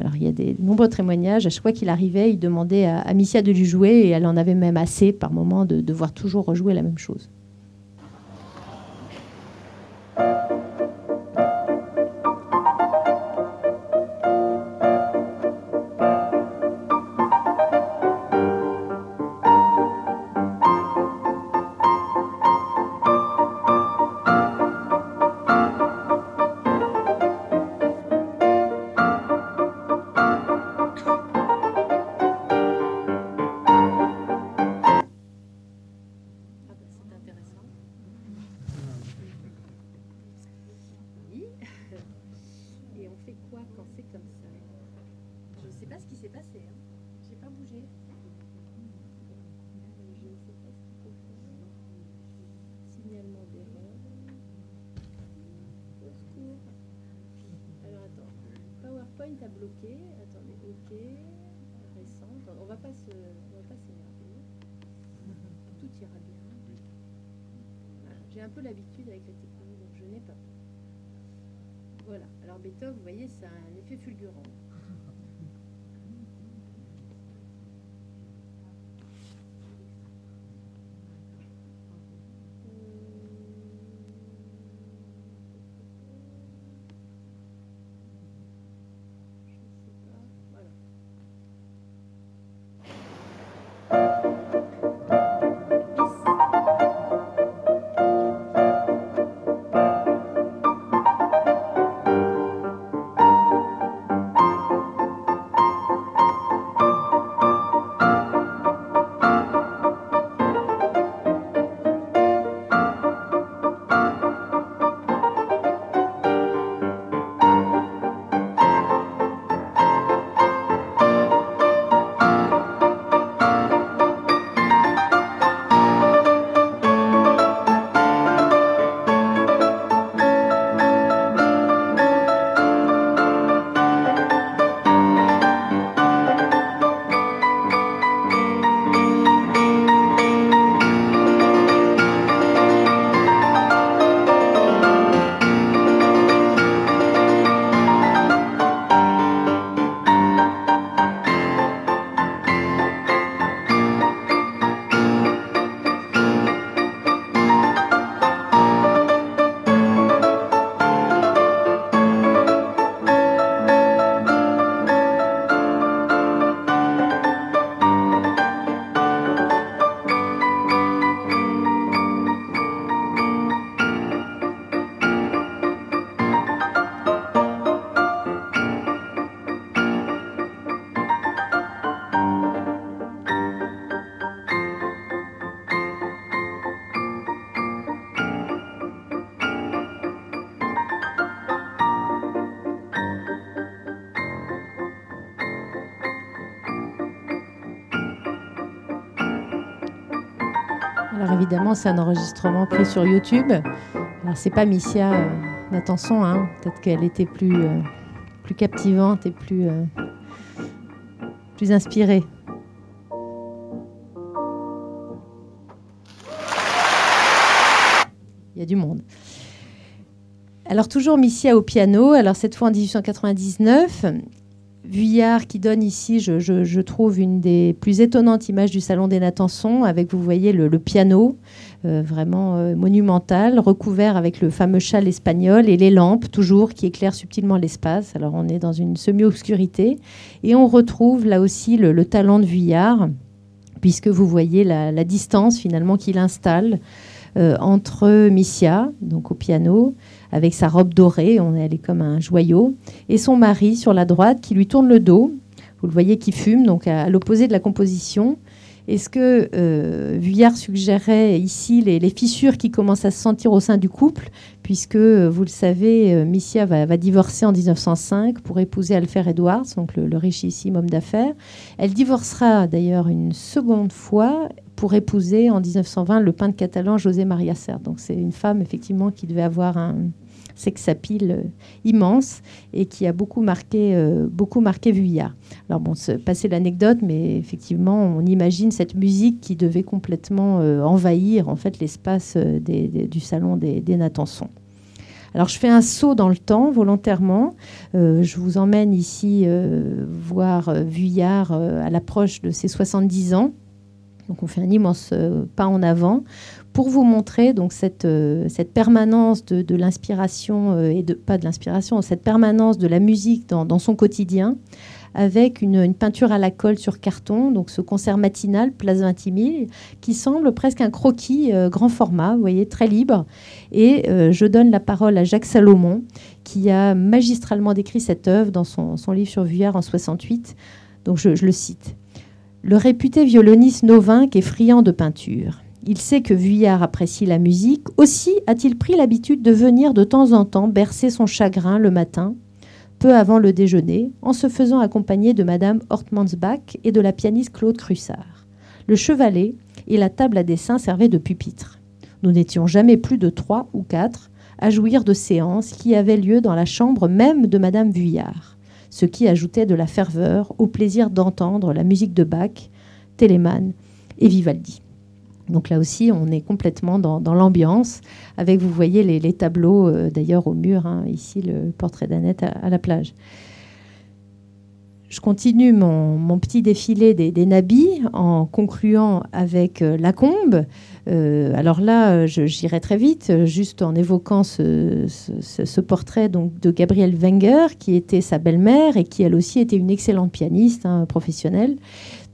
alors il y a des nombreux témoignages, à chaque fois qu'il arrivait, il demandait à, Amicia de lui jouer, et elle en avait même assez par moment de devoir toujours rejouer la même chose. thank you c'est un enregistrement pris sur YouTube. Alors, c'est pas Missia Nathanson, hein. peut-être qu'elle était plus, plus captivante et plus, plus inspirée. Il y a du monde. Alors toujours Missia au piano, alors cette fois en 1899. Vuillard qui donne ici, je, trouve, une des plus étonnantes images du Salon des Natançons, avec, vous voyez, le, piano, euh, vraiment euh, monumental, recouvert avec le fameux châle espagnol et les lampes, toujours, qui éclairent subtilement l'espace. Alors on est dans une semi-obscurité. Et on retrouve là aussi le, talent de Vuillard, puisque vous voyez la, distance finalement qu'il installe euh, entre Missia, donc au piano, avec sa robe dorée, on, est comme un joyau, et son mari sur la droite qui lui tourne le dos. Vous le voyez qui fume, donc à, l'opposé de la composition. Est-ce que euh, Vuillard suggérait ici les, fissures qui commencent à se sentir au sein du couple, puisque, euh, vous le savez, euh, Missia va, divorcer en 1905 pour épouser Alfred Edwards, donc le, le richissime homme d'affaires. Elle divorcera d'ailleurs une seconde fois pour épouser en 1920 le peintre catalan José Maria Serre. Donc c'est une femme effectivement qui devait avoir un, sexapile euh, immense et qui a beaucoup marqué, euh, beaucoup marqué Vuillard. Alors bon, c'est passer l'anecdote, mais effectivement, on imagine cette musique qui devait complètement euh, envahir en fait l'espace du salon des, des Natançons. Alors je fais un saut dans le temps volontairement. je vous emmène ici voir Vuillard à l'approche de ses 70 ans. Donc on fait un immense pas en avant pour vous montrer donc cette, euh, permanence de, l'inspiration euh, et pas de l'inspiration, cette permanence de la musique dans, son quotidien, avec une, peinture à la colle sur carton, donc ce concert matinal Place 20 000, qui semble presque un croquis euh, grand format, vous voyez, très libre. Et je donne la parole à Jacques Salomon, qui a magistralement décrit cette œuvre dans son, livre sur Vuillard en 68. Donc je, je le cite. Le réputé violoniste Novinck est friand de peinture. Il sait que Vuillard apprécie la musique. Aussi a-t-il pris l'habitude de venir de temps en temps bercer son chagrin le matin, peu avant le déjeuner, en se faisant accompagner de Madame Hortmansbach et de la pianiste Claude Crussard. Le chevalet et la table à dessin servaient de pupitre. Nous n'étions jamais plus de trois ou quatre à jouir de séances qui avaient lieu dans la chambre même de Madame Vuillard, ce qui ajoutait de la ferveur au plaisir d'entendre la musique de Bach, Telemann et Vivaldi. Donc là aussi, on est complètement dans, l'ambiance, avec, vous voyez, les, tableaux, euh, d'ailleurs, au mur, hein, ici, le portrait d'Annette à, la plage. Je continue mon, petit défilé des, nabis en concluant avec euh, la combe. Euh, alors là, j'irai très vite, juste en évoquant ce, portrait donc, de Gabrielle Wenger, qui était sa belle-mère et qui, elle aussi, était une excellente pianiste hein, professionnelle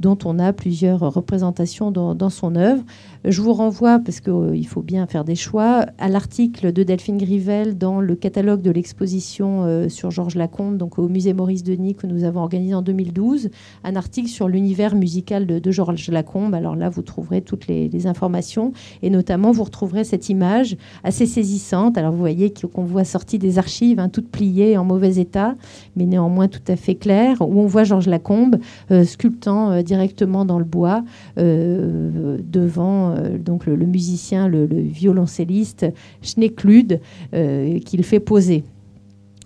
dont on a plusieurs représentations dans, son œuvre. Je vous renvoie, parce qu'il euh, faut bien faire des choix, à l'article de Delphine Grivel dans le catalogue de l'exposition euh, sur Georges Lacombe, donc au musée Maurice Denis que nous avons organisé en 2012, un article sur l'univers musical de, Georges Lacombe. Alors là, vous trouverez toutes les, informations et notamment vous retrouverez cette image assez saisissante. Alors vous voyez qu'on voit sortie des archives, hein, toute pliée en mauvais état, mais néanmoins tout à fait claire, où on voit Georges Lacombe euh, sculptant directement dans le bois devant euh, donc le, musicien, le, violoncelliste Schneeklude euh, qu'il fait poser.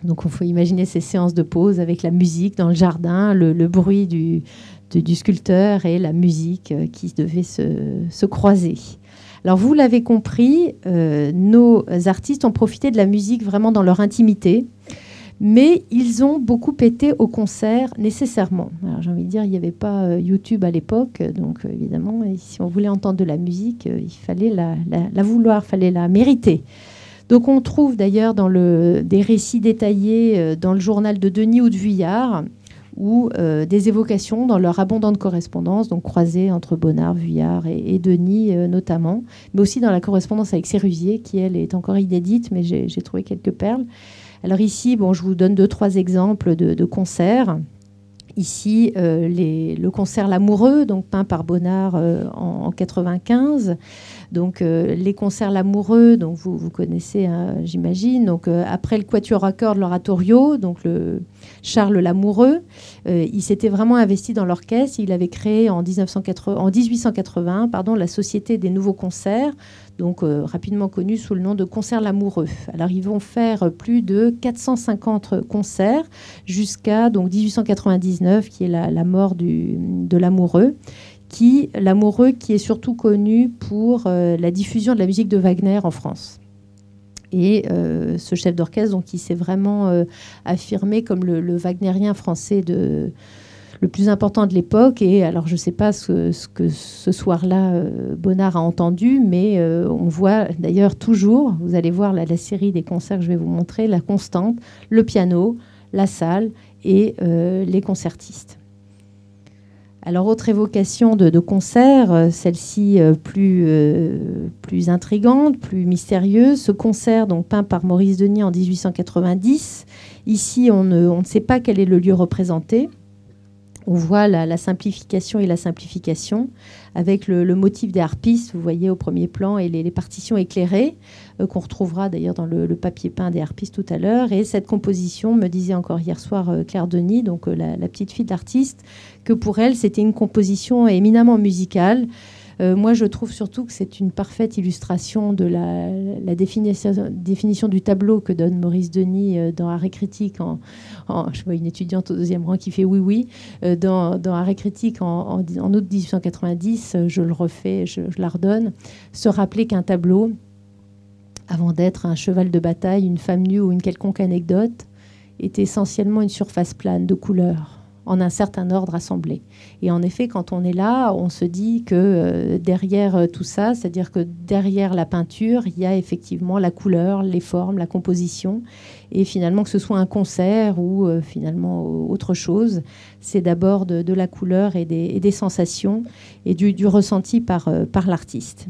Donc il faut imaginer ces séances de pause avec la musique dans le jardin, le, bruit du, du, sculpteur et la musique qui devait se, croiser. Alors vous l'avez compris, nos artistes ont profité de la musique vraiment dans leur intimité mais ils ont beaucoup été au concert nécessairement. Alors j'ai envie de dire, il n'y avait pas euh, YouTube à l'époque, donc euh, évidemment, si on voulait entendre de la musique, euh, il fallait la, vouloir, il fallait la mériter. Donc on trouve d'ailleurs dans des récits détaillés dans le journal de Denis ou de Vuillard, ou des évocations dans leur abondante correspondance, donc croisée entre Bonnard, Vuillard et, Denis notamment, mais aussi dans la correspondance avec Sérusier, qui elle est encore inédite, mais j'ai trouvé quelques perles. Alors ici, bon, je vous donne deux, trois exemples de, concerts. Ici, euh, le concert L'Amoureux, donc peint par Bonnard euh, en, 95. Donc les concerts L'amoureux, donc vous, vous connaissez, hein, j'imagine. Après le quatuor à cordes, l'oratorio, donc le Charles Lamoureux, il s'était vraiment investi dans l'orchestre. Il avait créé en, 1980, en 1880 pardon, la Société des Nouveaux Concerts donc euh, rapidement connu sous le nom de Concert Lamoureux. Alors ils vont faire plus de 450 concerts jusqu'à donc 1899, qui est la, mort de l'amoureux. Qui l'amoureux qui est surtout connu pour euh, la diffusion de la musique de Wagner en France. Et euh, ce chef d'orchestre, donc, qui s'est vraiment affirmé comme le, Wagnérien français de, le plus important de l'époque. Et alors, je ne sais pas ce, que ce soir-là, euh, Bonnard a entendu, mais euh, on voit d'ailleurs toujours, vous allez voir la, série des concerts que je vais vous montrer, la constante, le piano, la salle et euh, les concertistes. Alors, autre évocation de, concert, celle-ci plus, intrigante, plus mystérieuse. Ce concert, donc peint par Maurice Denis en 1890. Ici, on ne sait pas quel est le lieu représenté on voit la, simplification et la simplification avec le, motif des harpistes, vous voyez au premier plan, et les, partitions éclairées, euh, qu'on retrouvera d'ailleurs dans le, papier peint des harpistes tout à l'heure. Et cette composition, me disait encore hier soir euh, Claire Denis, donc euh, la, la, petite fille d'artiste, que pour elle, c'était une composition éminemment musicale. Euh, moi, je trouve surtout que c'est une parfaite illustration de la, définition, du tableau que donne Maurice Denis euh, dans Arrêt critique. En, je vois une étudiante au deuxième rang qui fait oui, oui. Euh, dans, Arrêt critique en, août 1890, je le refais, je, je la redonne. Se rappeler qu'un tableau, avant d'être un cheval de bataille, une femme nue ou une quelconque anecdote, est essentiellement une surface plane de couleurs en un certain ordre assemblé. Et en effet, quand on est là, on se dit que euh, derrière euh, tout ça, c'est-à-dire que derrière la peinture, il y a effectivement la couleur, les formes, la composition. Et finalement, que ce soit un concert ou euh, finalement autre chose, c'est d'abord de, la couleur et des, sensations et du, ressenti par l'artiste.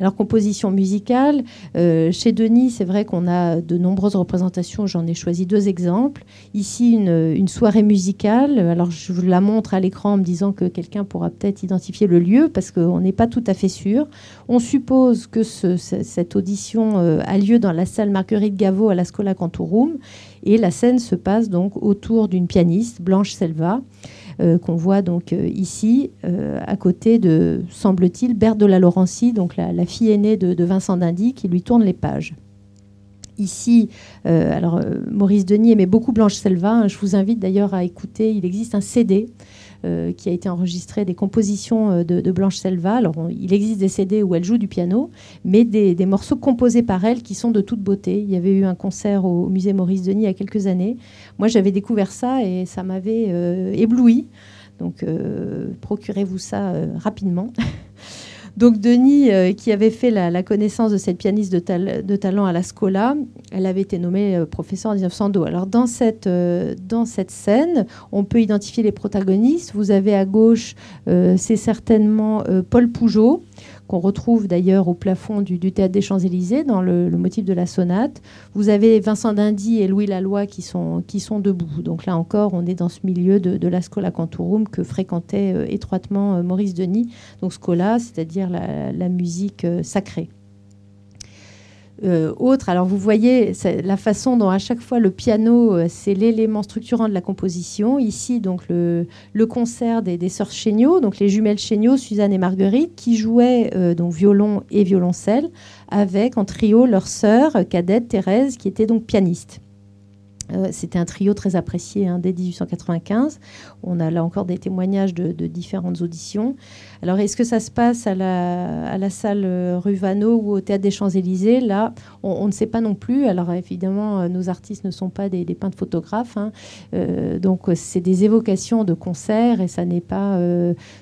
Alors, composition musicale, euh, chez Denis, c'est vrai qu'on a de nombreuses représentations. J'en ai choisi deux exemples. Ici, une, soirée musicale. Alors, je vous la montre à l'écran en me disant que quelqu'un pourra peut-être identifier le lieu parce qu'on n'est pas tout à fait sûr. On suppose que cette audition euh, a lieu dans la salle Marguerite Gaveau à la Scola Cantorum. Et la scène se passe donc autour d'une pianiste, Blanche Selva. Euh, qu'on voit donc euh, ici, euh, à côté de, semble-t-il, Berthe de la Laurencie, donc la, fille aînée de, Vincent d'Indy, qui lui tourne les pages. Ici, alors Maurice Denis aimait beaucoup Blanche Selva. Hein. je vous invite d'ailleurs à écouter. Il existe un CD euh, qui a été enregistré des compositions euh, de, Blanche Selva. Alors, il existe des CD où elle joue du piano, mais des, morceaux composés par elle qui sont de toute beauté. Il y avait eu un concert au, musée Maurice Denis il y a quelques années. Moi, j'avais découvert ça et ça m'avait euh, ébloui. Donc, procurez-vous ça rapidement. [LAUGHS] Donc Denis, euh, qui avait fait la, connaissance de cette pianiste de, talent à la Scola, elle avait été nommée euh, professeure en 1902. Alors dans cette, euh, dans cette scène, on peut identifier les protagonistes. Vous avez à gauche, c'est certainement Paul Pougeot, qu'on retrouve d'ailleurs au plafond du, théâtre des Champs-Élysées dans le, motif de la sonate. Vous avez Vincent Dindy et Louis Laloy qui sont, debout. Donc là encore, on est dans ce milieu de, la Scola Cantorum que fréquentait euh, étroitement euh, Maurice Denis. Donc Scola, c'est-à-dire la, musique euh, sacrée. Euh, autre. Alors vous voyez la façon dont à chaque fois le piano, euh, c'est l'élément structurant de la composition. Ici, donc le, concert des, sœurs Chéniaud, donc les jumelles Chéniaud, Suzanne et Marguerite, qui jouaient euh, donc violon et violoncelle avec en trio leur sœur cadette Thérèse, qui était donc pianiste. C'était un trio très apprécié hein, dès 1895. On a là encore des témoignages de, différentes auditions. Alors, est-ce que ça se passe à la, salle euh, rue ou au théâtre des Champs-Élysées Là, on, ne sait pas non plus. Alors, évidemment, euh, nos artistes ne sont pas des, peintres photographes. Hein. donc, c'est des évocations de concerts et ça n'est pas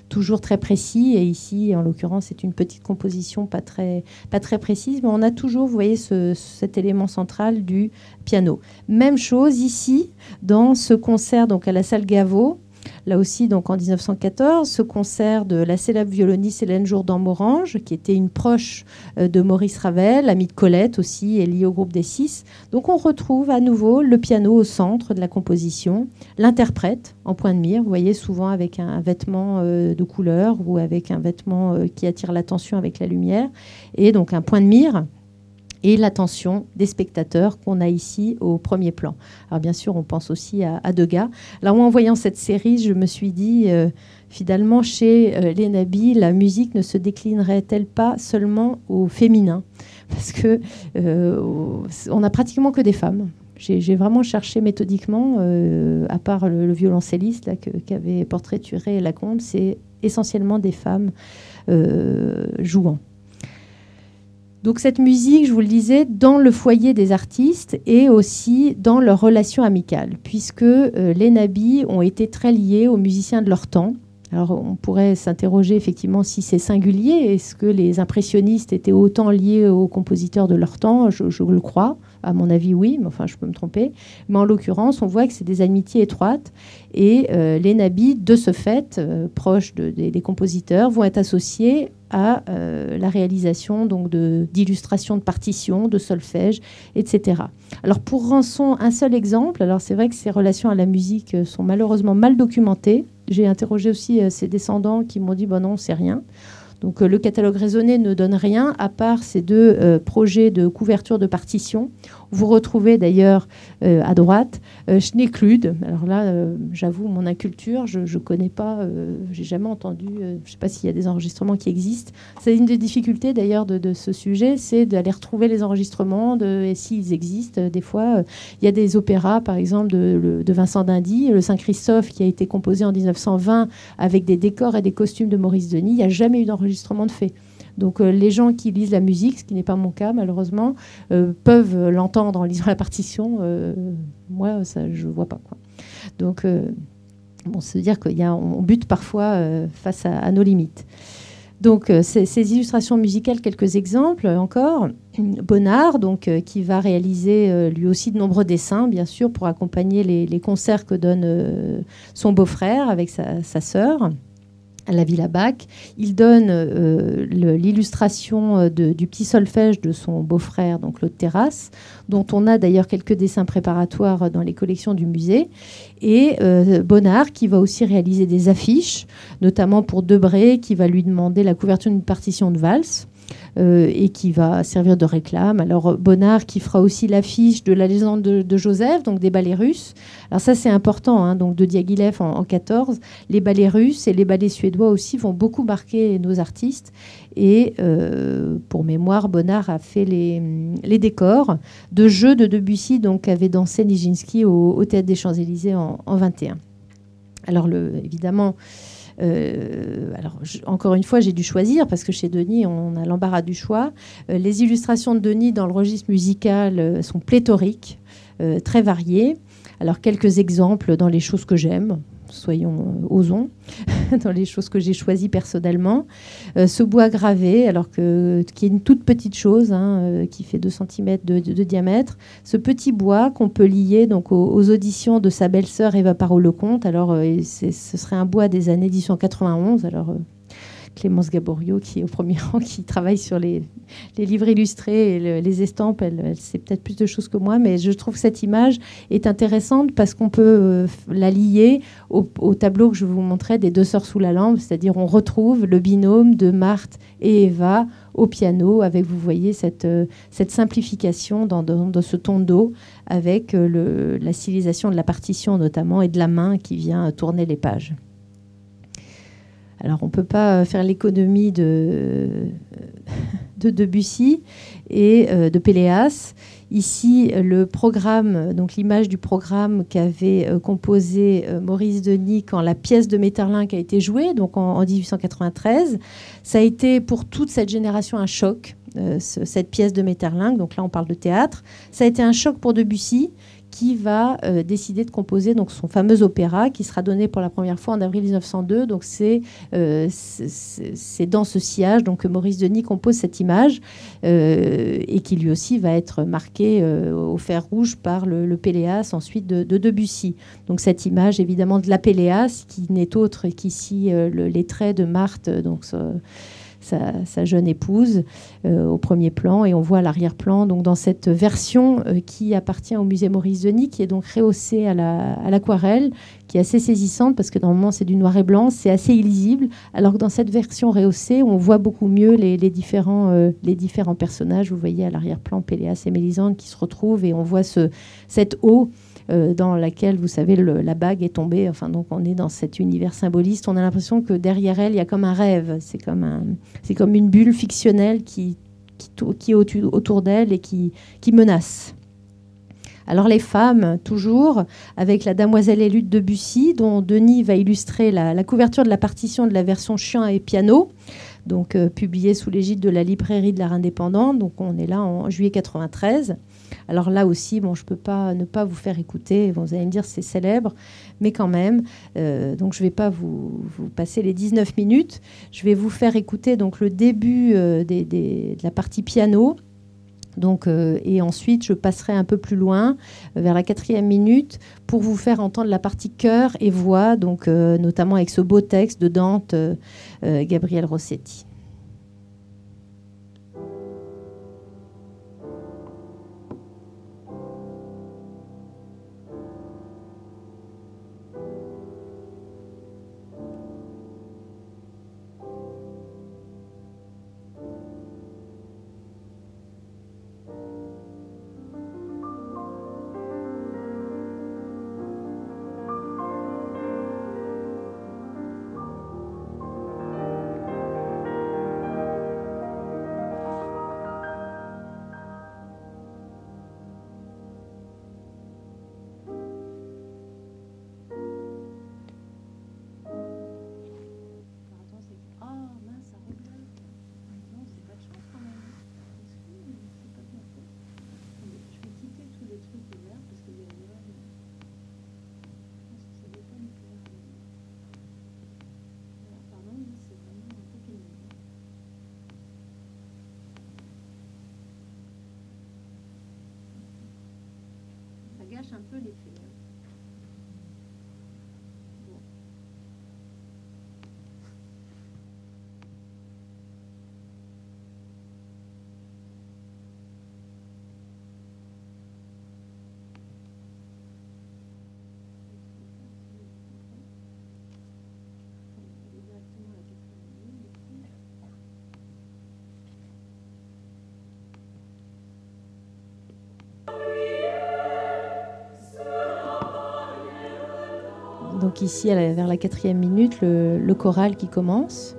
toujours très précis. Et ici, en l'occurrence, c'est une petite composition pas très, pas très précise. Mais on a toujours, vous voyez, cet élément central du piano. Même chose ici, dans ce concert donc à la salle Gaveau. Là aussi donc en 1914, ce concert de la célèbre violoniste Hélène Jourdan-Morange, qui était une proche euh, de Maurice Ravel, amie de Colette aussi, et liée au groupe des Six. Donc on retrouve à nouveau le piano au centre de la composition, l'interprète en point de mire, vous voyez souvent avec un vêtement euh, de couleur ou avec un vêtement euh, qui attire l'attention avec la lumière, et donc un point de mire et l'attention des spectateurs qu'on a ici au premier plan. Alors bien sûr, on pense aussi à, Degas. Alors en voyant cette série, je me suis dit, euh, finalement, chez euh, les Nabis, la musique ne se déclinerait-elle pas seulement au féminin? Parce que euh, on n'a pratiquement que des femmes. J'ai vraiment cherché méthodiquement, à part le, violoncelliste qu'avait portraituré Lacombe, c'est essentiellement des femmes jouant. Donc cette musique, je vous le disais, dans le foyer des artistes et aussi dans leurs relations amicales, puisque euh, les nabis ont été très liés aux musiciens de leur temps. Alors on pourrait s'interroger effectivement si c'est singulier. Est-ce que les impressionnistes étaient autant liés aux compositeurs de leur temps? Je, le crois. À mon avis, oui, mais enfin, je peux me tromper. Mais en l'occurrence, on voit que c'est des amitiés étroites. Et euh, les nabis, de ce fait, euh, proches des compositeurs, vont être associés à euh, la réalisation donc d'illustrations de, partitions, de solfège, etc. Alors pour Rançon, un seul exemple. Alors c'est vrai que ses relations à la musique sont malheureusement mal documentées. J'ai interrogé aussi euh, ses descendants qui m'ont dit bon non, c'est rien. Donc le catalogue raisonné ne donne rien à part ces deux projets de couverture de partitions vous retrouvez d'ailleurs euh, à droite euh, Schneeklude. Alors là, euh, j'avoue, mon inculture, je ne connais pas, j'ai jamais entendu, je ne sais pas s'il y a des enregistrements qui existent. C'est une des difficultés d'ailleurs de, ce sujet, c'est d'aller retrouver les enregistrements de, et s'ils existent. Des fois, il y a des opéras, par exemple, de, de Vincent Dindy, le Saint-Christophe, qui a été composé en 1920 avec des décors et des costumes de Maurice Denis. Il n'y a jamais eu d'enregistrement de fait. Donc euh, les gens qui lisent la musique, ce qui n'est pas mon cas malheureusement, euh, peuvent l'entendre en lisant [LAUGHS] la partition. Euh, moi, ça, je ne vois pas. Quoi. Donc, bon, c'est dire qu'on bute parfois face à, nos limites. Donc, ces, illustrations musicales, quelques exemples encore. [CLEARS THROAT] Bonnard, donc, qui va réaliser lui aussi de nombreux dessins, bien sûr, pour accompagner les, concerts que donne son beau-frère avec sa sœur à la Villa Bac. Il donne euh, l'illustration euh, du petit solfège de son beau-frère, donc Claude Terrasse, dont on a d'ailleurs quelques dessins préparatoires dans les collections du musée. Et euh, Bonnard, qui va aussi réaliser des affiches, notamment pour Debré, qui va lui demander la couverture d'une partition de valse. Euh, et qui va servir de réclame. Alors Bonnard qui fera aussi l'affiche de la légende de, Joseph, donc des ballets russes. Alors ça c'est important, hein, donc de Diaghilev en, 14. Les ballets russes et les ballets suédois aussi vont beaucoup marquer nos artistes. Et euh, pour mémoire, Bonnard a fait les, décors de jeux de Debussy, donc avait dansé Nijinsky au, Théâtre des Champs-Élysées en, en 21. Alors le, évidemment, euh, alors, encore une fois, j'ai dû choisir parce que chez Denis, on a l'embarras du choix. Euh, les illustrations de Denis dans le registre musical euh, sont pléthoriques, très variées. Alors, quelques exemples dans les choses que j'aime soyons euh, osons, [LAUGHS] dans les choses que j'ai choisies personnellement. Euh, ce bois gravé, alors que, qui est une toute petite chose, hein, euh, qui fait 2 cm de, diamètre. Ce petit bois qu'on peut lier donc, aux, auditions de sa belle-sœur Eva Parot-Lecomte. Alors, ce serait un bois des années 1891. Alors, Clémence Gaborio, qui est au premier [LAUGHS] rang, qui travaille sur les, livres illustrés et les estampes. Elle, sait peut-être plus de choses que moi, mais je trouve que cette image est intéressante parce qu'on peut euh, la lier au, tableau que je vous montrais des deux sœurs sous la lampe, c'est-à-dire on retrouve le binôme de Marthe et Eva au piano, avec, vous voyez, cette, euh, simplification dans, ce ton d'eau, avec euh, la stylisation de la partition notamment et de la main qui vient tourner les pages. Alors on ne peut pas faire l'économie de, de Debussy et euh, de Péléas. Ici, le programme, donc l'image du programme qu'avait euh, composé euh, Maurice Denis quand la pièce de Metterlinck a été jouée, donc en, 1893, ça a été pour toute cette génération un choc, cette pièce de Metterlinck. Donc là, on parle de théâtre. Ça a été un choc pour Debussy qui va euh, décider de composer donc son fameux opéra qui sera donné pour la première fois en avril 1902. Donc c'est euh, c'est dans ce sillage donc que Maurice Denis compose cette image euh, et qui lui aussi va être marqué au fer rouge par le, le Péléas ensuite de, Debussy. Donc cette image évidemment de la Péléas qui n'est autre qu'ici les traits de Marthe donc sa, jeune épouse euh, au premier plan et on voit l'arrière-plan donc dans cette version euh, qui appartient au musée Maurice Denis qui est donc rehaussée à l'aquarelle qui est assez saisissante parce que normalement c'est du noir et blanc c'est assez illisible alors que dans cette version rehaussée on voit beaucoup mieux les, différents, euh, les différents personnages. Vous voyez à l'arrière-plan Péléas et Mélisande qui se retrouvent et on voit ce, cette eau euh, dans laquelle, vous savez, la bague est tombée. Enfin, donc on est dans cet univers symboliste. On a l'impression que derrière elle, il y a comme un rêve. C'est comme, une bulle fictionnelle qui, est autour d'elle et qui, menace. Alors les femmes, toujours, avec la Damoiselle élue de Debussy, dont Denis va illustrer la, couverture de la partition de la version chien et piano, donc euh, publiée sous l'égide de la librairie de l'art indépendant. Donc on est là en juillet 93. Alors là aussi, je ne peux pas ne pas vous faire écouter. Vous allez me dire c'est célèbre, mais quand même. Euh, donc je ne vais pas vous, passer les 19 minutes. Je vais vous faire écouter donc le début euh, de la partie piano. Donc, euh, et ensuite, je passerai un peu plus loin, vers la quatrième minute, pour vous faire entendre la partie chœur et voix, donc notamment avec ce beau texte de Dante, Gabriel Rossetti. Donc ici, vers la quatrième minute, le choral qui commence.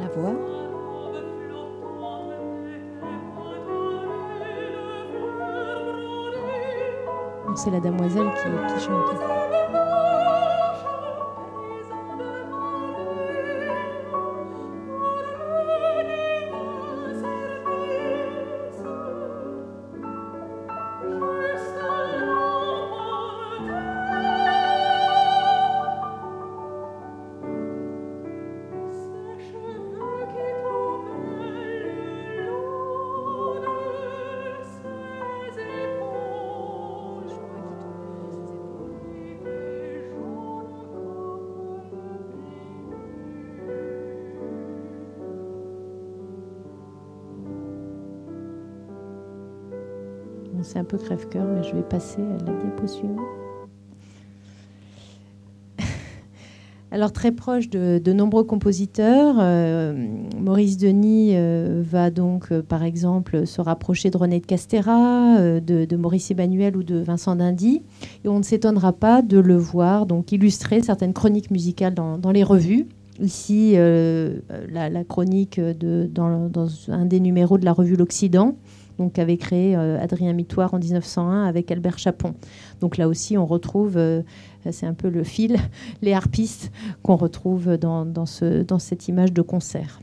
La voix. C'est la demoiselle qui, qui chante. C'est un peu crève-cœur, mais je vais passer à la diapo suivante. [LAUGHS] alors très proche de, nombreux compositeurs, euh, Maurice Denis euh, va donc euh, par exemple se rapprocher de René de Castera, de, Maurice Emmanuel ou de Vincent Dindy, et on ne s'étonnera pas de le voir donc illustrer certaines chroniques musicales dans, les revues. Ici, la, chronique dans, dans, un des numéros de la revue L'Occident, qu'avait créé Adrien Mitoire en 1901 avec Albert Chapon. Donc là aussi, on retrouve c'est un peu le fil, [LAUGHS] les harpistes qu'on retrouve dans, cette image de concert.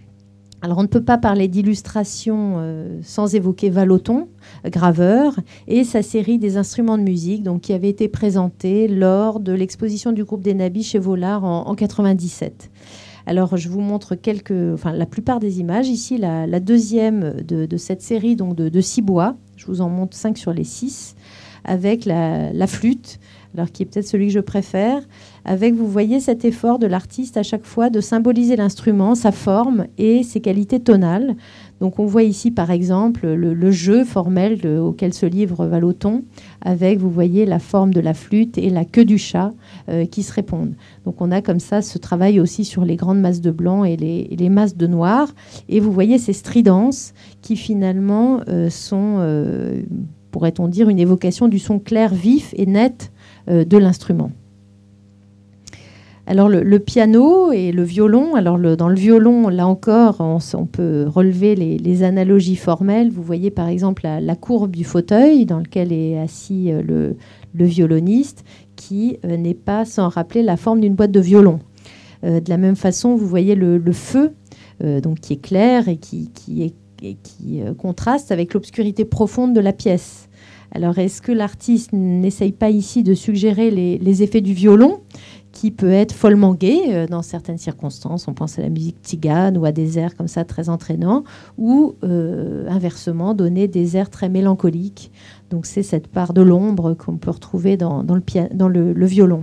Alors on ne peut pas parler d'illustration euh, sans évoquer Valoton, graveur, et sa série des instruments de musique donc, qui avait été présentée lors de l'exposition du groupe des Nabis chez Volard en, 1997. Alors je vous montre quelques, enfin la plupart des images. Ici la, deuxième de, cette série donc de, six bois. Je vous en montre cinq sur les six avec la flûte, alors qui est peut-être celui que je préfère, avec, vous voyez, cet effort de l'artiste à chaque fois de symboliser l'instrument, sa forme et ses qualités tonales. Donc on voit ici, par exemple, le, jeu formel auquel se livre Valoton, avec, vous voyez, la forme de la flûte et la queue du chat euh, qui se répondent. Donc on a comme ça ce travail aussi sur les grandes masses de blanc et les, masses de noir. Et vous voyez ces stridences qui finalement euh, sont, euh, pourrait-on dire, une évocation du son clair, vif et net de l'instrument. Alors le, piano et le violon, alors dans le violon, là encore, on, peut relever les, analogies formelles. Vous voyez par exemple la, courbe du fauteuil dans lequel est assis euh, le, violoniste, qui euh, n'est pas sans rappeler la forme d'une boîte de violon. de la même façon, vous voyez le, feu, donc qui est clair et qui contraste avec l'obscurité profonde de la pièce. Alors, est-ce que l'artiste n'essaye pas ici de suggérer les, effets du violon, qui peut être follement gai euh, dans certaines circonstances? On pense à la musique tzigane ou à des airs comme ça très entraînants, ou euh, inversement, donner des airs très mélancoliques. Donc, c'est cette part de l'ombre qu'on peut retrouver dans, le, violon.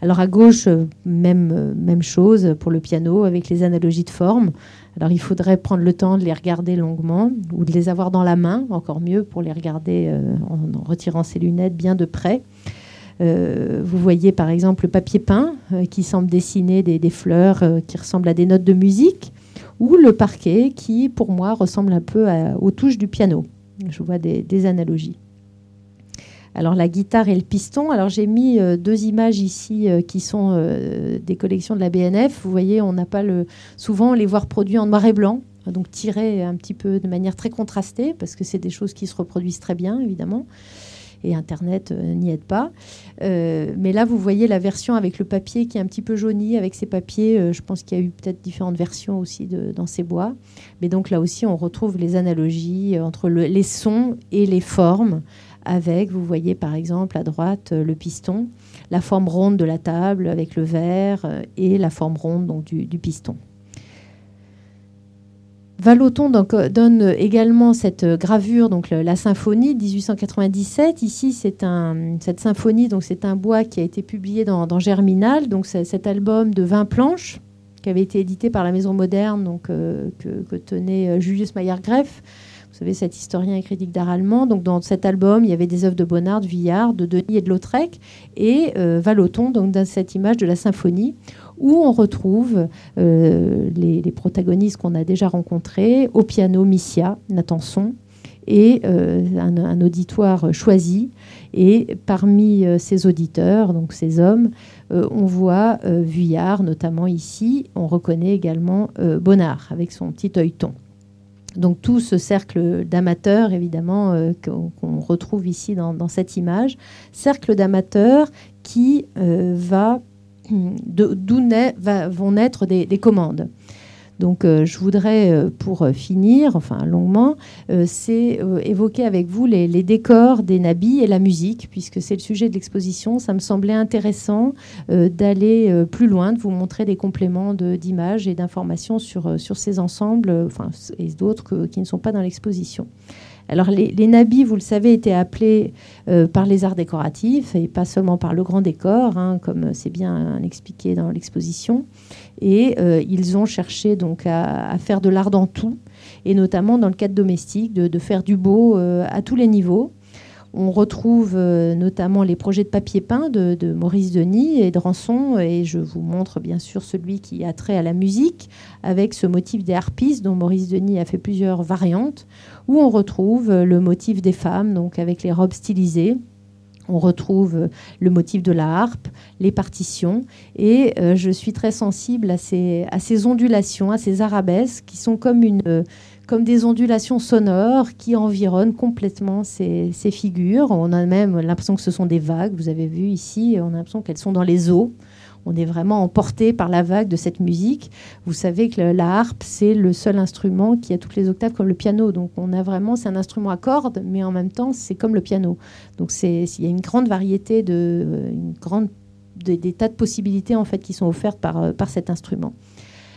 Alors à gauche, euh, même, même chose pour le piano avec les analogies de forme. Alors il faudrait prendre le temps de les regarder longuement ou de les avoir dans la main, encore mieux pour les regarder euh, en, retirant ses lunettes bien de près. Euh, vous voyez par exemple le papier peint euh, qui semble dessiner des, fleurs qui ressemblent à des notes de musique, ou le parquet qui pour moi ressemble un peu aux touches du piano. Je vois des analogies. Alors la guitare et le piston. Alors j'ai mis euh, deux images ici euh, qui sont euh, des collections de la BNF. Vous voyez, on n'a pas le souvent les voir produits en noir et blanc, donc tirés un petit peu de manière très contrastée parce que c'est des choses qui se reproduisent très bien évidemment. Et Internet n'y aide pas. mais là, vous voyez la version avec le papier qui est un petit peu jauni, avec ces papiers. je pense qu'il y a eu peut-être différentes versions aussi dans ces bois. Mais donc là aussi, on retrouve les analogies entre les sons et les formes avec, vous voyez par exemple à droite euh, le piston, la forme ronde de la table avec le verre euh, et la forme ronde donc, du, piston. Valoton euh, donne également cette gravure, donc la symphonie de 1897. Ici, c'est un, cette symphonie, donc c'est un bois qui a été publié dans, Germinal, donc cet album de 20 planches qui avait été édité par la Maison Moderne, donc, que, que, tenait Julius vous savez, cet historien et critique d'art allemand. Donc, dans cet album, il y avait des œuvres de Bonnard, de Villard, de Denis et de Lautrec, et euh, Valoton, donc dans cette image de la symphonie, où on retrouve euh, les, protagonistes qu'on a déjà rencontrés, au piano Missia, Nathanson, et euh, un, auditoire choisi. Et parmi ces auditeurs, donc ces hommes, on voit Vuillard, notamment ici. On reconnaît également Bonnard avec son petit œilleton. Donc tout ce cercle d'amateurs, évidemment, euh, qu'on retrouve ici dans, cette image, cercle d'amateurs qui euh, va [CLEARS THROAT] d'où vont naître des commandes. Donc euh, je voudrais, euh, pour finir, enfin longuement, euh, c'est évoquer avec vous les, décors des nabis et la musique, puisque c'est le sujet de l'exposition. Ça me semblait intéressant d'aller plus loin, de vous montrer des compléments d'images et d'informations sur, sur ces ensembles, enfin, et d'autres qui ne sont pas dans l'exposition. Alors les, nabis, vous le savez, étaient appelés par les arts décoratifs et pas seulement par le grand décor, hein, comme c'est bien expliqué dans l'exposition. Et euh, ils ont cherché donc à, faire de l'art dans tout, et notamment dans le cadre domestique, de, faire du beau euh, à tous les niveaux. On retrouve notamment les projets de papier peint de, Maurice Denis et de Rançon, et je vous montre bien sûr celui qui a trait à la musique, avec ce motif des harpistes dont Maurice Denis a fait plusieurs variantes, où on retrouve le motif des femmes, donc avec les robes stylisées, on retrouve le motif de la harpe, les partitions, et euh, je suis très sensible à ces, ondulations, à ces arabesques qui sont comme, une, comme des ondulations sonores qui environnent complètement ces, ces figures. On a même l'impression que ce sont des vagues, vous avez vu ici, on a l'impression qu'elles sont dans les eaux on est vraiment emporté par la vague de cette musique. Vous savez que la harpe, c'est le seul instrument qui a toutes les octaves comme le piano. Donc on a vraiment, c'est un instrument à cordes, mais en même temps, c'est comme le piano. Donc il y a une grande variété de, des, tas de possibilités en fait qui sont offertes par, par cet instrument.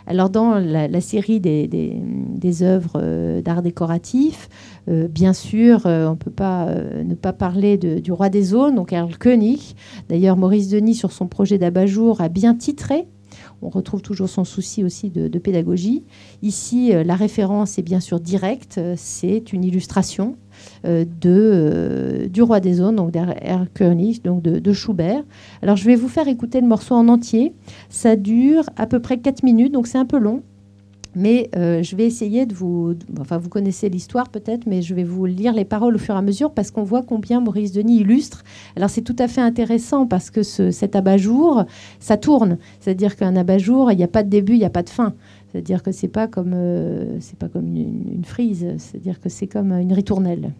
Alors dans la, série des, œuvres euh, d'art décoratif, euh, bien sûr, euh, on ne peut pas ne pas parler du roi des zones, donc Erl König. D'ailleurs, Maurice Denis, sur son projet d'abat-jour, a bien titré on retrouve toujours son souci aussi de, pédagogie. Ici, la référence est bien sûr directe, c'est une illustration de, du Roi des Zones, donc donc de, de, Schubert. Alors je vais vous faire écouter le morceau en entier. Ça dure à peu près 4 minutes, donc c'est un peu long. Mais euh, je vais essayer de vous... Enfin, vous connaissez l'histoire peut-être, mais je vais vous lire les paroles au fur et à mesure parce qu'on voit combien Maurice Denis illustre. Alors c'est tout à fait intéressant parce que ce, cet abat-jour, ça tourne. C'est-à-dire qu'un abat-jour, il n'y a pas de début, il n'y a pas de fin. C'est-à-dire que c'est pas comme euh, pas comme une, frise. C'est-à-dire que c'est comme une ritournelle.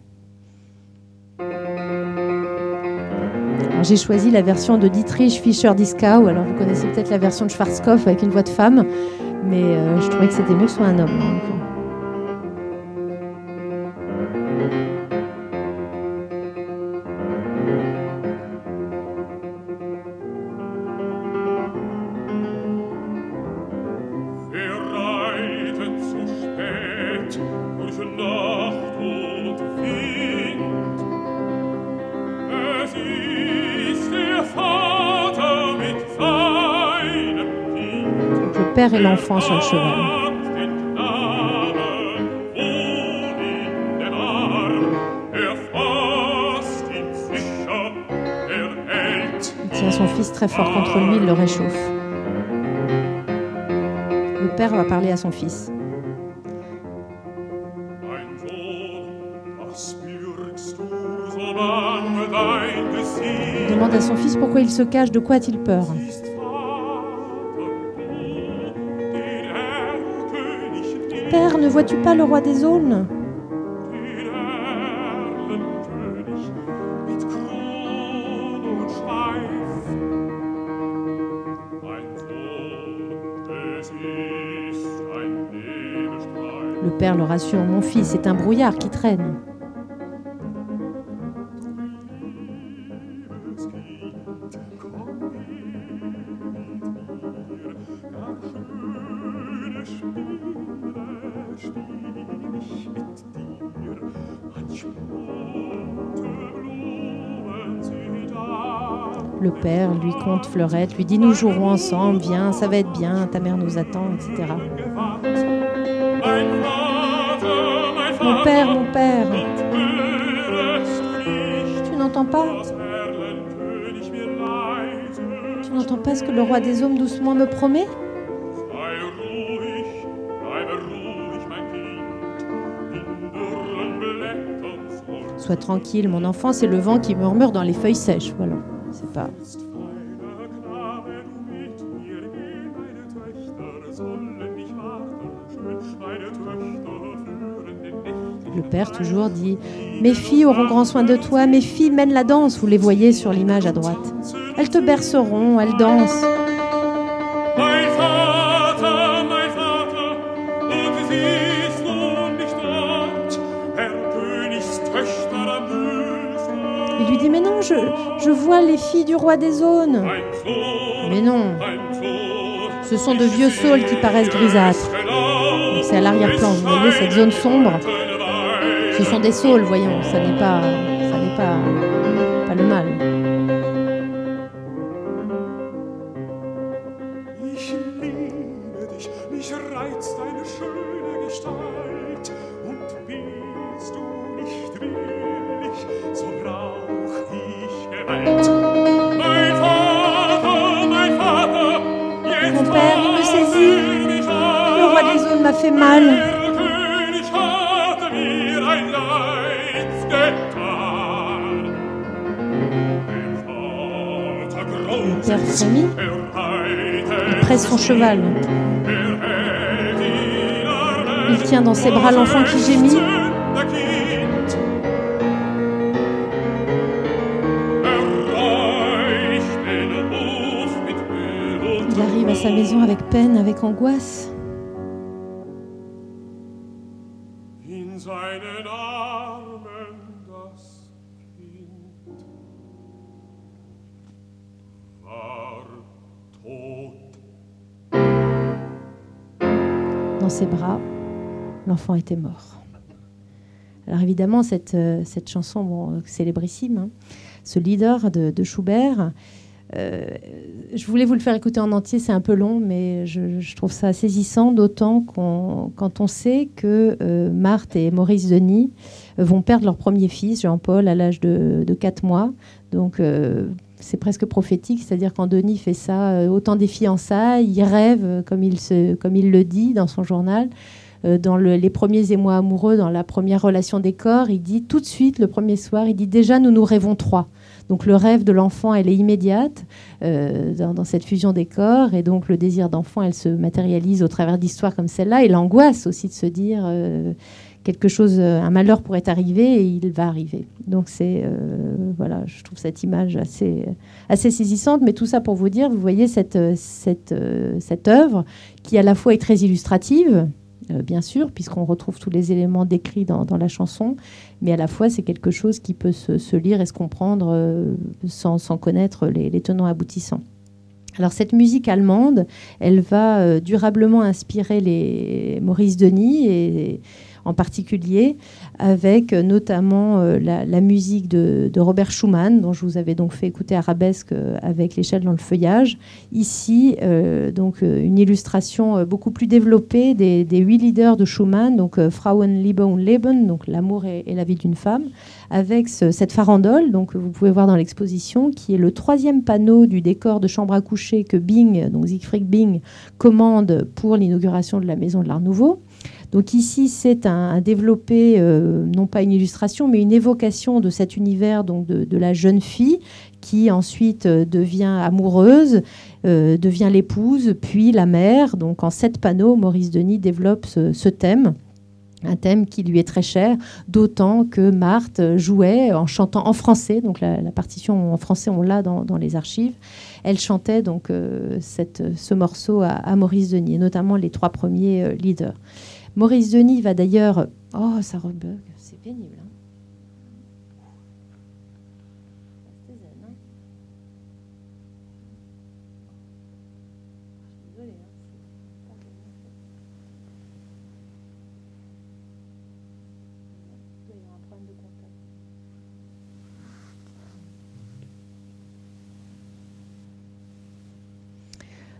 J'ai choisi la version de Dietrich Fischer-Dieskau. Alors, vous connaissez peut-être la version de Schwarzkopf avec une voix de femme, mais euh, je trouvais que c'était mieux que ce soit un homme. Et l'enfant sur le cheval. Son fils très fort contre lui, il le réchauffe. Le père va parler à son fils. Il demande à son fils pourquoi il se cache, de quoi a-t-il peur vois-tu pas le roi des aulnes Le père le rassure, mon fils, c'est un brouillard qui traîne. Lui compte Fleurette, lui dit nous jouerons ensemble, viens, ça va être bien, ta mère nous attend, etc. Mon père, mon père, tu n'entends pas? Tu n'entends pas ce que le roi des hommes doucement me promet? Sois tranquille, mon enfant, c'est le vent qui murmure dans les feuilles sèches. Voilà. C'est pas. Père toujours dit Mes filles auront grand soin de toi, mes filles mènent la danse, vous les voyez sur l'image à droite. Elles te berceront, elles dansent. je, vois les filles du roi des zones. Mais non, ce sont de vieux saules qui paraissent grisâtres. C'est à l'arrière-plan, vous voyez cette zone sombre. Ce sont des saules, voyons, ça n'est pas, ça n'est pas, pas le mal. Mon père, il me saisit. Le roi des eaux m'a fait mal. Il presse son cheval. Il tient dans ses bras l'enfant qui gémit. Il arrive à sa maison avec peine, avec angoisse. Ses bras, l'enfant était mort. Alors évidemment, cette, euh, cette chanson, célébrissime, hein, ce leader de, Schubert, euh, je voulais vous le faire écouter en entier, c'est un peu long, mais je, trouve ça saisissant, d'autant qu'on, quand on sait que euh, Marthe et Maurice Denis vont perdre leur premier fils, Jean-Paul, à l'âge de, de 4 mois. Donc c'est presque prophétique, c'est-à-dire quand Denis fait ça, autant des fiançailles, il rêve, comme il, se, comme il le dit dans son journal, dans les premiers émois amoureux, dans la première relation des corps, il dit tout de suite, le premier soir, il dit déjà nous nous rêvons trois. Donc le rêve de l'enfant, elle est immédiate euh, dans, cette fusion des corps, et donc le désir d'enfant, elle se matérialise au travers d'histoires comme celle-là, et l'angoisse aussi de se dire euh, quelque chose, un malheur pourrait arriver et il va arriver. Donc c'est euh, voilà, je trouve cette image assez assez saisissante, mais tout ça pour vous dire, vous voyez cette cette cette œuvre qui à la fois est très illustrative euh, bien sûr, puisqu'on retrouve tous les éléments décrits dans, la chanson, mais à la fois c'est quelque chose qui peut se, lire et se comprendre euh, sans, connaître les, tenants aboutissants. Alors cette musique allemande, elle va euh, durablement inspirer les Maurice Denis et en particulier, avec euh, notamment euh, la, musique de, Robert Schumann, dont je vous avais donc fait écouter Arabesque euh, avec l'échelle dans le feuillage. Ici, donc une illustration beaucoup plus développée des, huit leaders de Schumann, donc Frauenliebe und Leben, donc l'amour et, la vie d'une femme, avec cette farandole, donc vous pouvez voir dans l'exposition, qui est le troisième panneau du décor de chambre à coucher que Bing, donc Siegfried Bing, commande pour l'inauguration de la Maison de l'Art Nouveau. Donc ici, c'est un, développé, euh, non pas une illustration, mais une évocation de cet univers donc de, la jeune fille qui ensuite euh, devient amoureuse, euh, devient l'épouse, puis la mère. Donc en sept panneaux, Maurice Denis développe ce, thème un thème qui lui est très cher, d'autant que Marthe jouait en chantant en français, donc la, partition en français on l'a dans, les archives. Elle chantait donc ce morceau à, à, Maurice Denis, et notamment les trois premiers leaders. Maurice Denis va d'ailleurs. Oh, ça rebug, c'est pénible. Hein.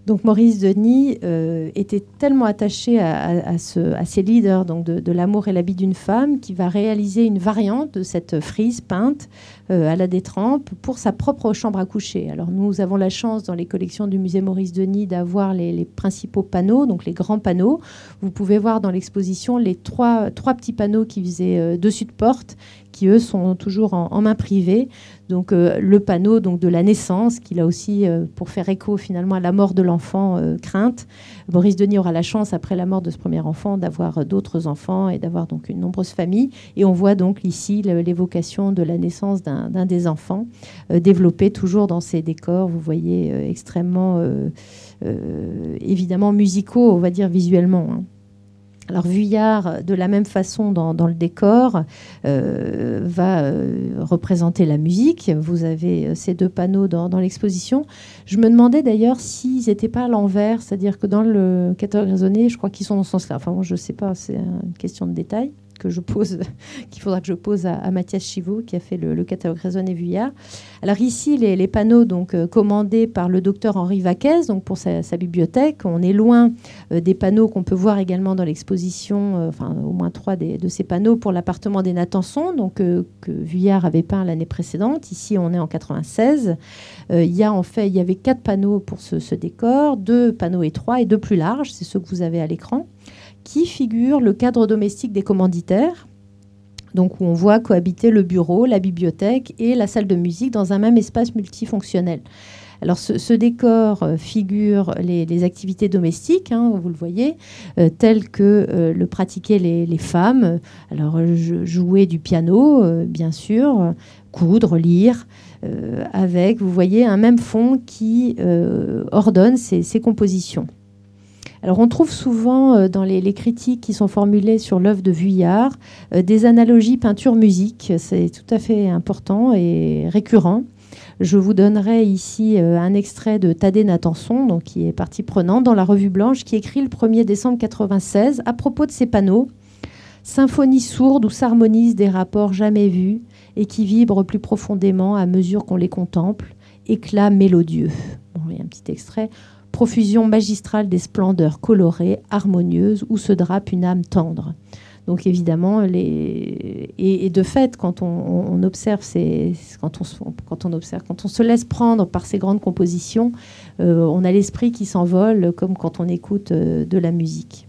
Donc Maurice Denis euh, était tellement attaché à, ces leaders donc de, l'amour et la vie d'une femme qu'il va réaliser une variante de cette frise peinte euh, à la détrempe pour sa propre chambre à coucher. Alors nous avons la chance dans les collections du musée Maurice Denis d'avoir les, principaux panneaux, donc les grands panneaux. Vous pouvez voir dans l'exposition les trois, trois petits panneaux qui faisaient euh, dessus de porte qui eux sont toujours en, main privée. Donc euh, le panneau donc de la naissance, qu'il a aussi euh, pour faire écho finalement à la mort de l'enfant euh, crainte. Boris Denis aura la chance après la mort de ce premier enfant d'avoir d'autres enfants et d'avoir donc une nombreuse famille. Et on voit donc ici l'évocation de la naissance d'un des enfants développé toujours dans ces décors. Vous voyez extrêmement évidemment musicaux, on va dire visuellement. Hein. Alors Vuillard, de la même façon dans, le décor, euh, va euh, représenter la musique. Vous avez euh, ces deux panneaux dans, l'exposition. Je me demandais d'ailleurs s'ils n'étaient pas à l'envers, c'est-à-dire que dans le catalogue raisonné, je crois qu'ils sont dans ce sens-là. Enfin, je ne sais pas, c'est une question de détail. Que je pose, [LAUGHS] qu'il faudra que je pose à, Mathias Chivot, qui a fait le, catalogue Raison et Vuillard. Alors ici, les, panneaux donc euh, commandés par le docteur Henri Vaquez, donc pour sa, bibliothèque. On est loin euh, des panneaux qu'on peut voir également dans l'exposition, euh, enfin au moins trois de ces panneaux pour l'appartement des Natanson, donc que Vuillard avait peint l'année précédente. Ici, on est en 96. il y a en fait, il y avait quatre panneaux pour ce, ce décor, deux panneaux étroits et deux plus larges. C'est ceux que vous avez à l'écran qui figure le cadre domestique des commanditaires, donc où on voit cohabiter le bureau, la bibliothèque et la salle de musique dans un même espace multifonctionnel. Alors ce, décor euh, figure les, activités domestiques, hein, vous le voyez, euh, telles que euh, le pratiquaient les, femmes. Alors jouer du piano, bien sûr, coudre, lire, avec, vous voyez, un même fond qui ordonne ces compositions. Alors on trouve souvent euh, dans les, critiques qui sont formulées sur l'œuvre de Vuillard euh, des analogies peinture-musique. C'est tout à fait important et récurrent. Je vous donnerai ici euh, un extrait de Tadé Natanson, donc qui est partie prenante dans la Revue Blanche, qui écrit le 1er décembre 96 à propos de ces panneaux. Symphonie sourde où s'harmonisent des rapports jamais vus et qui vibrent plus profondément à mesure qu'on les contemple. Éclat mélodieux. il y a un petit extrait profusion magistrale des splendeurs colorées, harmonieuses, où se drape une âme tendre. Donc évidemment, les... et, de fait, quand on, observe ces... quand, on, quand on observe, quand on se laisse prendre par ces grandes compositions, euh, on a l'esprit qui s'envole comme quand on écoute euh, de la musique.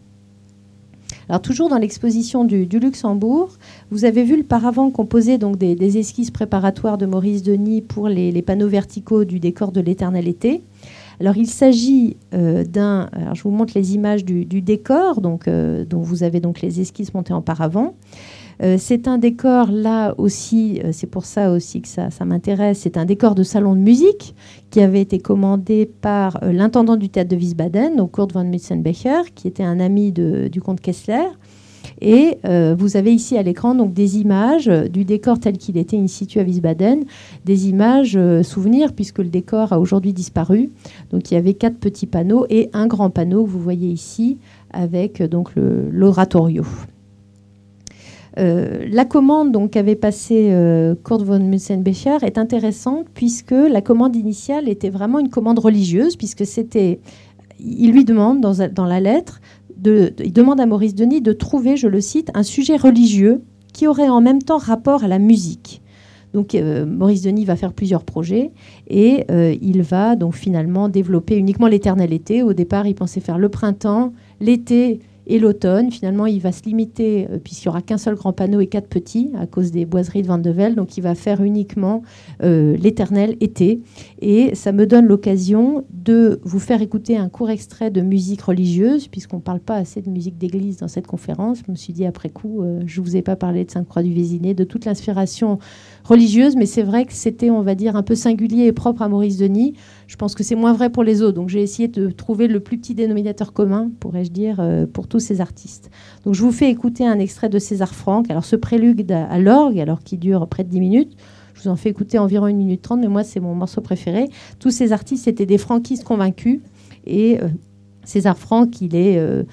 Alors toujours dans l'exposition du, Luxembourg, vous avez vu le paravent composé donc des, esquisses préparatoires de Maurice Denis pour les, les panneaux verticaux du décor de l'éternel été. Alors il s'agit euh, d'un, alors je vous montre les images du, décor, euh, dont vous avez donc les esquisses montées en paravent. Euh, c'est un décor là aussi, c'est pour ça aussi que ça, m'intéresse, c'est un décor de salon de musique qui avait été commandé par l'intendant du théâtre de Wiesbaden, Kurt von Mützenbecher, qui était un ami du comte Kessler. Et euh, vous avez ici à l'écran donc des images du décor tel qu'il était in situ à Wiesbaden, des images euh, souvenirs puisque le décor a aujourd'hui disparu. Donc il y avait quatre petits panneaux et un grand panneau que vous voyez ici avec euh, donc l'oratorio. la commande qu'avait passée Kurt von Mützenbecher est intéressante puisque la commande initiale était vraiment une commande religieuse puisque c'était il lui demande dans, dans la lettre il demande à Maurice Denis de trouver, je le cite, un sujet religieux qui aurait en même temps rapport à la musique. Donc euh, Maurice Denis va faire plusieurs projets et euh, il va donc finalement développer uniquement l'éternel été. Au départ, il pensait faire le printemps, l'été et l'automne. Finalement, il va se limiter, euh, puisqu'il n'y aura qu'un seul grand panneau et quatre petits, à cause des boiseries de Van de Velde. Donc, il va faire uniquement euh, l'éternel été. Et ça me donne l'occasion de vous faire écouter un court extrait de musique religieuse, puisqu'on ne parle pas assez de musique d'église dans cette conférence. Je me suis dit après coup, euh, je ne vous ai pas parlé de Sainte-Croix du Vésiné, de toute l'inspiration religieuse, mais c'est vrai que c'était, on va dire, un peu singulier et propre à Maurice Denis. Je pense que c'est moins vrai pour les autres. Donc j'ai essayé de trouver le plus petit dénominateur commun, pourrais-je dire, euh, pour tous ces artistes. Donc je vous fais écouter un extrait de César Franck. Alors ce prélude à l'orgue, alors qui dure près de 10 minutes, je vous en fais écouter environ 1 minute 30, mais moi c'est mon morceau préféré. Tous ces artistes étaient des franquistes convaincus. Et euh, César Franck, il est euh,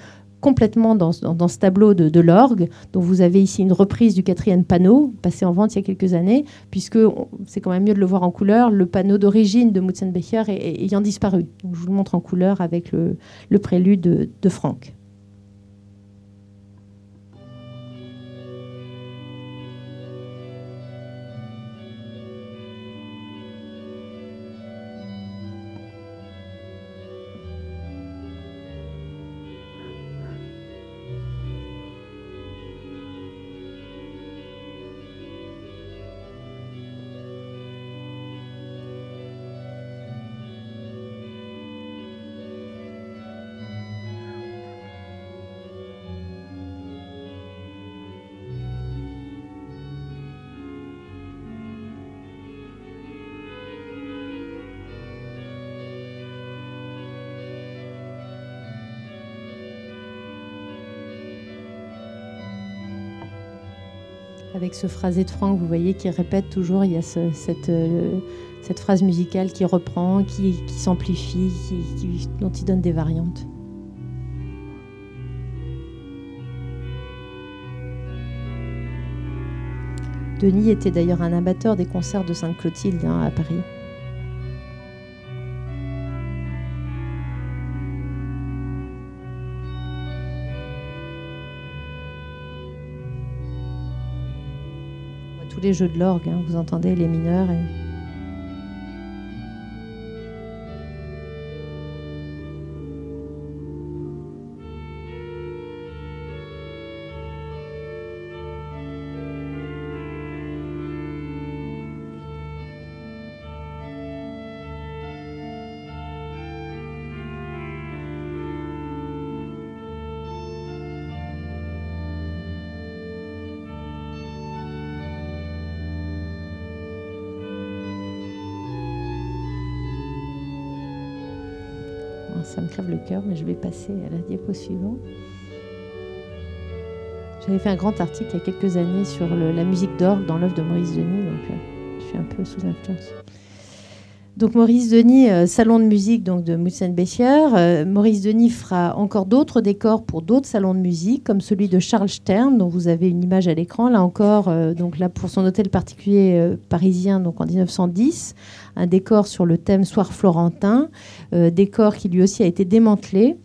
complètement dans, ce tableau de, l'orgue, dont vous avez ici une reprise du quatrième panneau, passé en vente il y a quelques années, puisque c'est quand même mieux de le voir en couleur, le panneau d'origine de Mutzenbecher ayant disparu. je vous le montre en couleur avec le, prélude de, de Franck. Avec ce phrasé de Franck, vous voyez, qui répète toujours, il y a cette, euh, cette, phrase musicale qui reprend, qui, s'amplifie, dont il donne des variantes. Denis était d'ailleurs un amateur des concerts de Sainte-Clotilde hein, à Paris. Les jeux de l'orgue, hein, vous entendez les mineurs. Mais je vais passer à la diapo suivante. J'avais fait un grand article il y a quelques années sur la musique d'orgue dans l'œuvre de Maurice Denis, donc euh, je suis un peu sous influence. Donc Maurice Denis, euh, salon de musique donc de Moussen Bessière. Euh, Maurice Denis fera encore d'autres décors pour d'autres salons de musique, comme celui de Charles Stern, dont vous avez une image à l'écran. Là encore, donc là pour son hôtel particulier parisien, donc en 1910, un décor sur le thème Soir florentin, euh, décor qui lui aussi a été démantelé.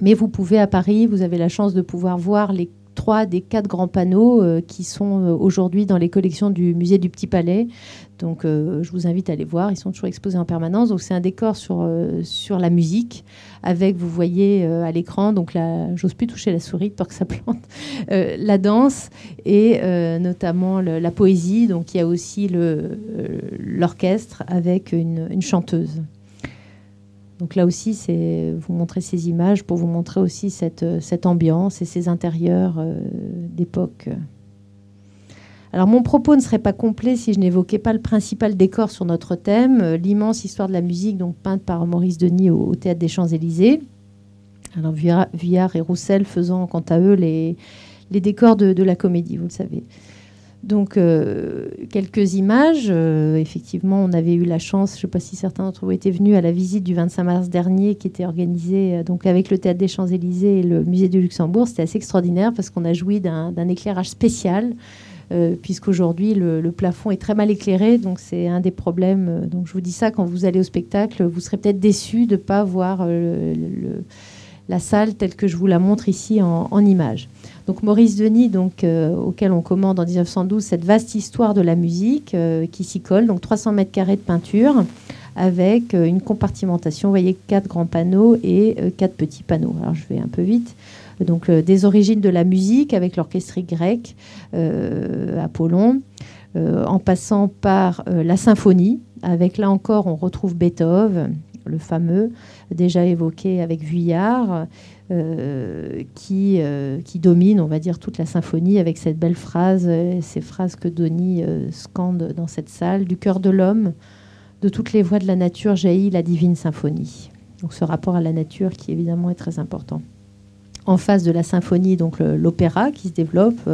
Mais vous pouvez à Paris, vous avez la chance de pouvoir voir les trois des quatre grands panneaux euh, qui sont euh, aujourd'hui dans les collections du musée du Petit Palais. Donc je vous invite à les voir, ils sont toujours exposés en permanence. Donc c'est un décor sur, sur la musique avec, vous voyez à l'écran, donc là, j'ose plus toucher la souris pour que ça plante, [LAUGHS] la danse et notamment la poésie. Donc il y a aussi l'orchestre avec une chanteuse. Donc là aussi, c'est vous montrer ces images pour vous montrer aussi cette, cette ambiance et ces intérieurs euh, d'époque. Alors mon propos ne serait pas complet si je n'évoquais pas le principal décor sur notre thème, euh, l'immense histoire de la musique donc peinte par Maurice Denis au, Théâtre des Champs-Élysées. Alors Vuillard et Roussel faisant quant à eux les, décors de la comédie, vous le savez. Donc, euh, quelques images. Euh, effectivement, on avait eu la chance, je ne sais pas si certains d'entre vous étaient venus à la visite du 25 mars dernier, qui était organisée euh, donc avec le Théâtre des Champs-Élysées et le Musée du Luxembourg. C'était assez extraordinaire parce qu'on a joui d'un éclairage spécial, puisqu'aujourd'hui, le, le, plafond est très mal éclairé. Donc, c'est un des problèmes. Donc, je vous dis ça, quand vous allez au spectacle, vous serez peut-être déçu de ne pas voir la salle telle que je vous la montre ici en, en image. Donc Maurice Denis, euh, auquel on commande en 1912 cette vaste histoire de la musique euh, qui s'y colle, donc 300 mètres carrés de peinture avec euh, une compartimentation, vous voyez, quatre grands panneaux et quatre petits panneaux. Alors je vais un peu vite. Donc des origines de la musique avec l'orchestrie grecque, Apollon, en passant par la symphonie, avec là encore on retrouve Beethoven, le fameux, déjà évoqué avec Vuillard, euh, qui, euh, qui domine, on va dire, toute la symphonie avec cette belle phrase, euh, ces phrases que Denis scande dans cette salle. Du cœur de l'homme, de toutes les voix de la nature jaillit la divine symphonie. Donc ce rapport à la nature qui évidemment est très important. En face de la symphonie, donc l'opéra qui se développe.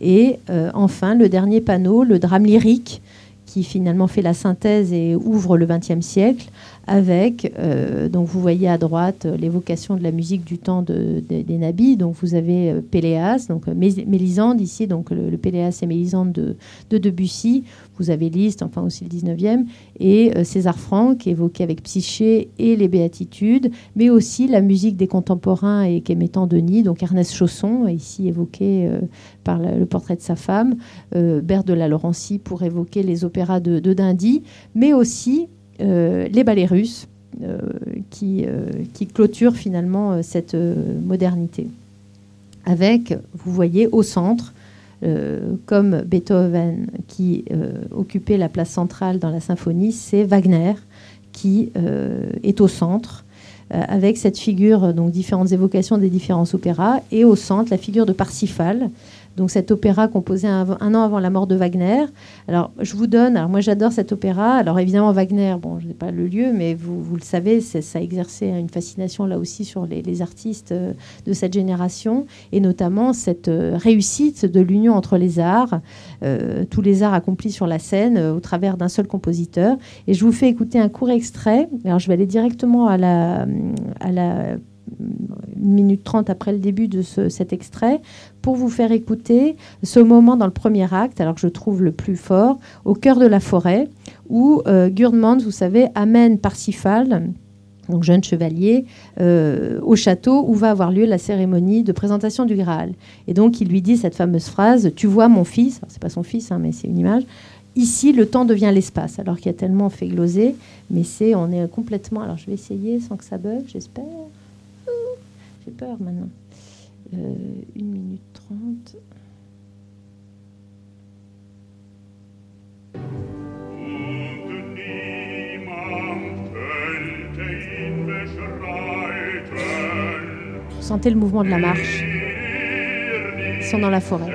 Et enfin, le dernier panneau, le drame lyrique, qui finalement fait la synthèse et ouvre le XXe siècle, avec, euh, donc vous voyez à droite euh, l'évocation de la musique du temps des nabis. Donc vous avez euh, Péléas, donc Mélisande ici, donc le, Péléas et Mélisande de, Debussy. Vous avez Liszt, enfin aussi le 19e, et César Franck évoqué avec Psyché et les Béatitudes, mais aussi la musique des contemporains et qu'émettant Denis, donc Ernest Chausson, ici évoqué par le portrait de sa femme, Bert de la Laurencie pour évoquer les opéras de, de Dindy, mais aussi les ballets russes euh, qui, euh, qui clôturent finalement cette modernité. Avec, vous voyez, au centre, comme Beethoven qui occupait la place centrale dans la symphonie, c'est Wagner qui est au centre avec cette figure, donc différentes évocations des différents opéras, et au centre la figure de Parsifal, donc cet opéra composé un, an avant la mort de Wagner. Alors je vous donne, alors moi j'adore cet opéra. Alors évidemment Wagner, bon je n'ai pas le lieu, mais vous, vous le savez, ça a exercé une fascination là aussi sur les, artistes euh, de cette génération, et notamment cette euh, réussite de l'union entre les arts, euh, tous les arts accomplis sur la scène au travers d'un seul compositeur. Et je vous fais écouter un court extrait. Alors je vais aller directement à la, à la une minute trente après le début de cet extrait, pour vous faire écouter ce moment dans le premier acte, alors que je trouve le plus fort, au cœur de la forêt, où euh, Gurdmans, vous savez, amène Parsifal, donc jeune chevalier, euh, au château où va avoir lieu la cérémonie de présentation du Graal. Et donc il lui dit cette fameuse phrase Tu vois mon fils, c'est pas son fils, hein, mais c'est une image. Ici, le temps devient l'espace, alors qu'il y a tellement fait gloser, mais c'est on est complètement. Alors je vais essayer sans que ça bug, j'espère. J'ai peur maintenant. Euh, une minute trente. Sentez le mouvement de la marche. Ils sont dans la forêt.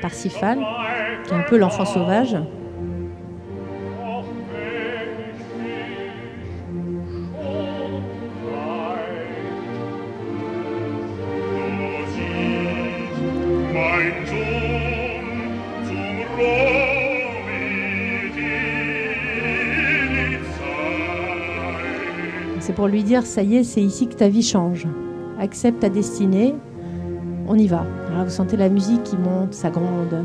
Parsifal, qui est un peu l'enfant sauvage. Lui dire ça y est, c'est ici que ta vie change. Accepte ta destinée, on y va. Vous sentez la musique qui monte, ça gronde.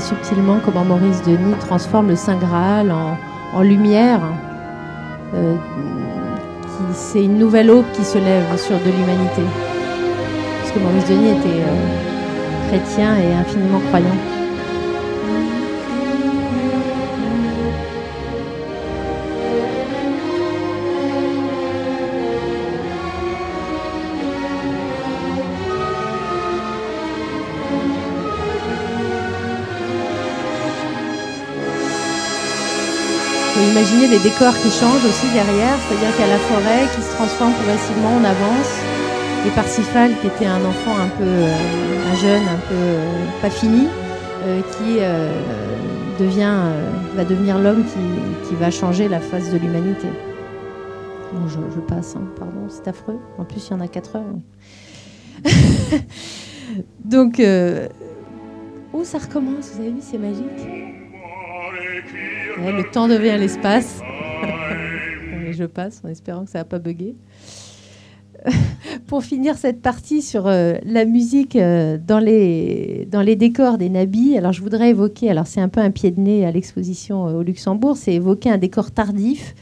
Subtilement comment Maurice Denis transforme le Saint Graal en, lumière. Euh, c'est une nouvelle aube qui se lève sur de l'humanité. Parce que Maurice Denis était euh, chrétien et infiniment croyant. Imaginez les décors qui changent aussi derrière, c'est-à-dire qu'il y a la forêt qui se transforme progressivement, on avance. Et Parsifal, qui était un enfant un peu, euh, un jeune, un peu euh, pas fini, euh, qui devient, va devenir l'homme qui, va changer la face de l'humanité. Bon, je, passe, hein, pardon, c'est affreux. En plus, il y en a 4 heures. [LAUGHS] Donc, oh, ça recommence, vous avez vu, c'est magique le temps devient l'espace. [LAUGHS] je passe en espérant que ça va pas bugger. [LAUGHS] Pour finir cette partie sur euh, la musique euh, dans, les, dans les décors des nabis, alors je voudrais évoquer, alors c'est un peu un pied de nez à l'exposition euh, au Luxembourg, c'est évoquer un décor tardif,